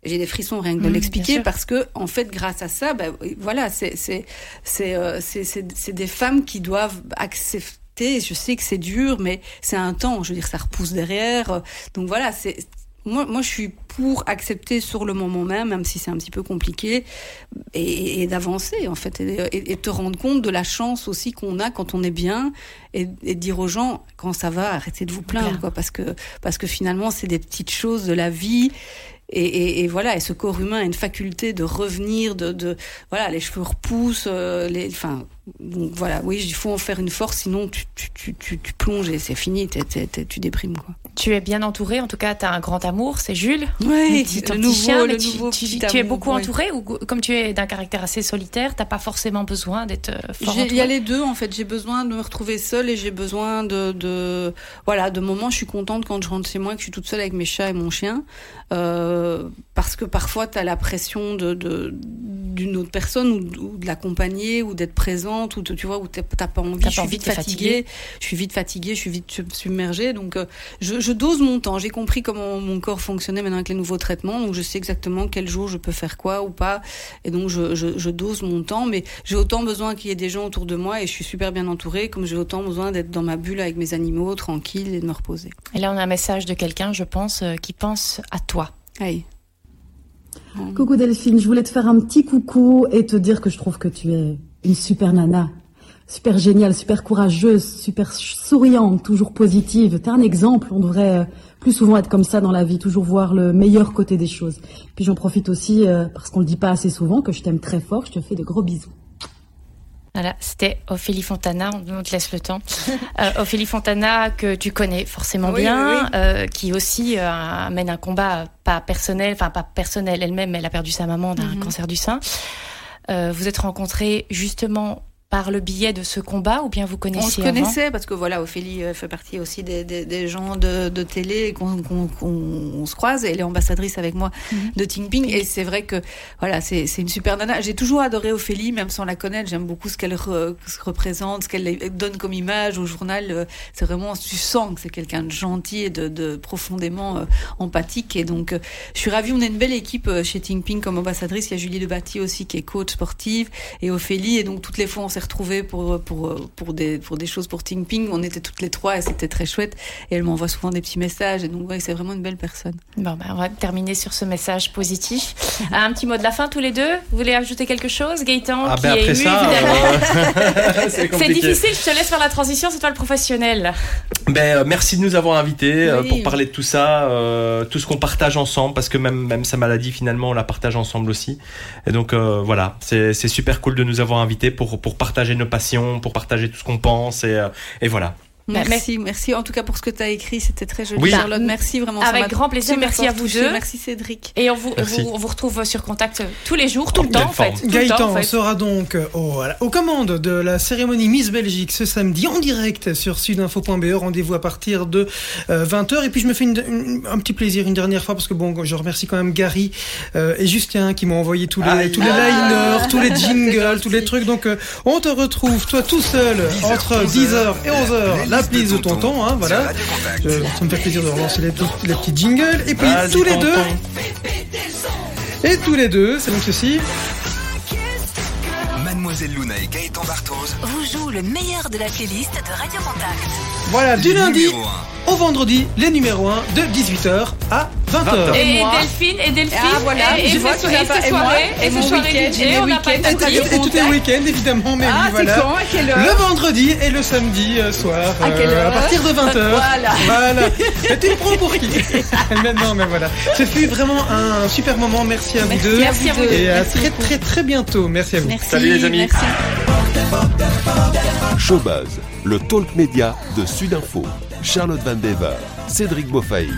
J'ai des frissons rien que de Mmh, l'expliquer parce que en fait grâce à ça, ben, voilà, c'est c'est c'est euh, c'est des femmes qui doivent accepter. Je sais que c'est dur, mais c'est un temps. Je veux dire, ça repousse derrière. Euh, Donc voilà, c'est moi, moi, je suis pour accepter sur le moment même, même si c'est un petit peu compliqué, et, et d'avancer en fait, et, te rendre compte de la chance aussi qu'on a quand on est bien, et, et dire aux gens quand ça va, arrêtez de vous plaindre, quoi, parce que parce que finalement c'est des petites choses de la vie. Et voilà, et ce corps humain a une faculté de revenir, de, de voilà, les cheveux repoussent, euh, les, enfin, donc voilà, oui, il faut en faire une force, sinon tu, tu, tu, tu, tu plonges et c'est fini, tu déprimes quoi. Tu es bien entouré, en tout cas, tu as un grand amour, c'est Jules. Oui, Le nouveau- chien, le tu- nouveau tu, petit tu es beaucoup oui. entouré ou comme tu es d'un caractère assez solitaire, t'as pas forcément besoin d'être euh, fort Il y a les deux en fait. J'ai besoin de me retrouver seule et j'ai besoin de, de voilà de moments. Je suis contente quand je rentre chez moi et que je suis toute seule avec mes chats et mon chien euh, parce que parfois tu as la pression de de- d'une autre personne ou, ou de l'accompagner ou d'être présente ou tu vois où t'as pas envie. Pas je suis envie, vite fatiguée. fatiguée. Je suis vite fatiguée. Je suis vite sub- submergée. Donc euh, je, je dose mon temps. J'ai compris comment mon corps fonctionnait maintenant avec les nouveaux traitements. Donc je sais exactement quel jour je peux faire quoi ou pas. Et donc je, je, je dose mon temps, mais j'ai autant besoin qu'il y ait des gens autour de moi et je suis super bien entourée, comme j'ai autant besoin d'être dans ma bulle avec mes animaux, tranquille et de me reposer. Et là, on a un message de quelqu'un, je pense, euh, qui pense à toi. Aïe. Coucou Delphine, je voulais te faire un petit coucou et te dire que je trouve que tu es une super nana. Super géniale, super courageuse, super souriante, toujours positive. T'es un exemple, on devrait euh, plus souvent être comme ça dans la vie, toujours voir le meilleur côté des choses. Puis j'en profite aussi, euh, parce qu'on le dit pas assez souvent, que je t'aime très fort, je te fais de gros bisous. Voilà, c'était Ophélie Fontana, on te laisse le temps. [LAUGHS] Euh, Ophélie Fontana, que tu connais forcément Oui, bien, oui, oui. euh, qui aussi euh, mène un combat pas personnel, enfin pas personnel elle-même, elle a perdu sa maman d'un Mhm. cancer du sein. Euh, vous êtes rencontrés justement par le biais de ce combat ou bien vous On connaissiez se avant connaissait parce que voilà, Ophélie euh, fait partie aussi des, des, des gens de, de télé et qu'on on se croise. Elle est ambassadrice avec moi de Ting Ping et c'est vrai que voilà, c'est une super nana. J'ai toujours adoré Ophélie, même sans la connaître. J'aime beaucoup ce qu'elle re- représente, ce qu'elle donne comme image au journal. Euh, C'est vraiment, tu sens que c'est quelqu'un de gentil et de, de profondément euh, empathique. Et donc, euh, je suis ravie. On est une belle équipe chez Ting Ping comme ambassadrice. Il y a Julie Debatty aussi qui est coach sportive et Ophélie. Et donc, toutes les fois, on s'est retrouvés pour, pour, pour, des, pour des choses pour Ting Ping. On était toutes les trois et c'était très chouette. Et elle m'envoie souvent des petits messages. Et donc, ouais, c'est vraiment une belle personne. Bon, ben, on va terminer sur ce message positif. un petit mot de la fin tous les deux. Vous voulez ajouter quelque chose, Gaëtan Ah qui ben est après ému, ça, évidemment. [LAUGHS] euh, [LAUGHS] c'est difficile, je te laisse faire la transition, c'est toi le professionnel. Ben, euh, merci de nous avoir invités euh, Oui. pour parler de tout ça, euh, tout ce qu'on partage ensemble, parce que même, même sa maladie, finalement, on la partage ensemble aussi. Et donc, euh, voilà, c'est c'est super cool de nous avoir invités pour, pour partager nos passions, pour partager tout ce qu'on pense, et, euh, et voilà. Merci, merci en tout cas pour ce que tu as écrit, c'était très joli. Oui. Charlotte, merci vraiment. Avec grand plaisir, merci à vous deux. Merci Cédric. Et on vous, Merci. vous, on vous retrouve sur contact tous les jours, tout le temps en fait. Tout Gaëtan temps, en fait. sera donc euh, au- voilà, aux commandes de la cérémonie Miss Belgique ce samedi en direct sur sudinfo.be. Rendez-vous à partir de 20h. Et puis je me fais une- une- un petit plaisir une dernière fois parce que bon, je remercie quand même Gary euh, et Justin qui m'ont envoyé tous les, tous les liners, tous les [LAUGHS] jingles, tous les trucs. Donc euh, on te retrouve toi tout seul entre 10h et 11h. Prise de tonton, hein, voilà. Je- ça me fait plaisir de relancer les, petits- les petits jingles. Et puis tous les deux. Et tous les deux, c'est donc ceci. Mademoiselle Luna et Gaëtan Barthoz. Vous jouez le meilleur de la playlist de Radio Contact. Voilà, du lundi au vendredi, les numéros 1 de 18h à 20h. Et, Et moi Delphine, et Delphine, Ah, voilà, et, et, je vois n'a et et moi, soirées, et et mon week-end, DJ, et mes week-ends, Et, tous les week-ends, évidemment, mais Ah, oui, voilà. quand À quelle heure Le vendredi et le samedi euh, soir. À quelle heure À partir de 20h. Voilà. Voilà. Et tu le prends pour qui [LAUGHS] Maintenant, mais voilà. Ce fut vraiment un super moment. Merci à vous Merci deux. à vous deux. Et à Merci très, très, très bientôt. Merci à vous. Merci. Salut, les amis. Merci. Showbuzz, le talk média de Sudinfo. Charlotte Van Dever, Cédric Beaufaï.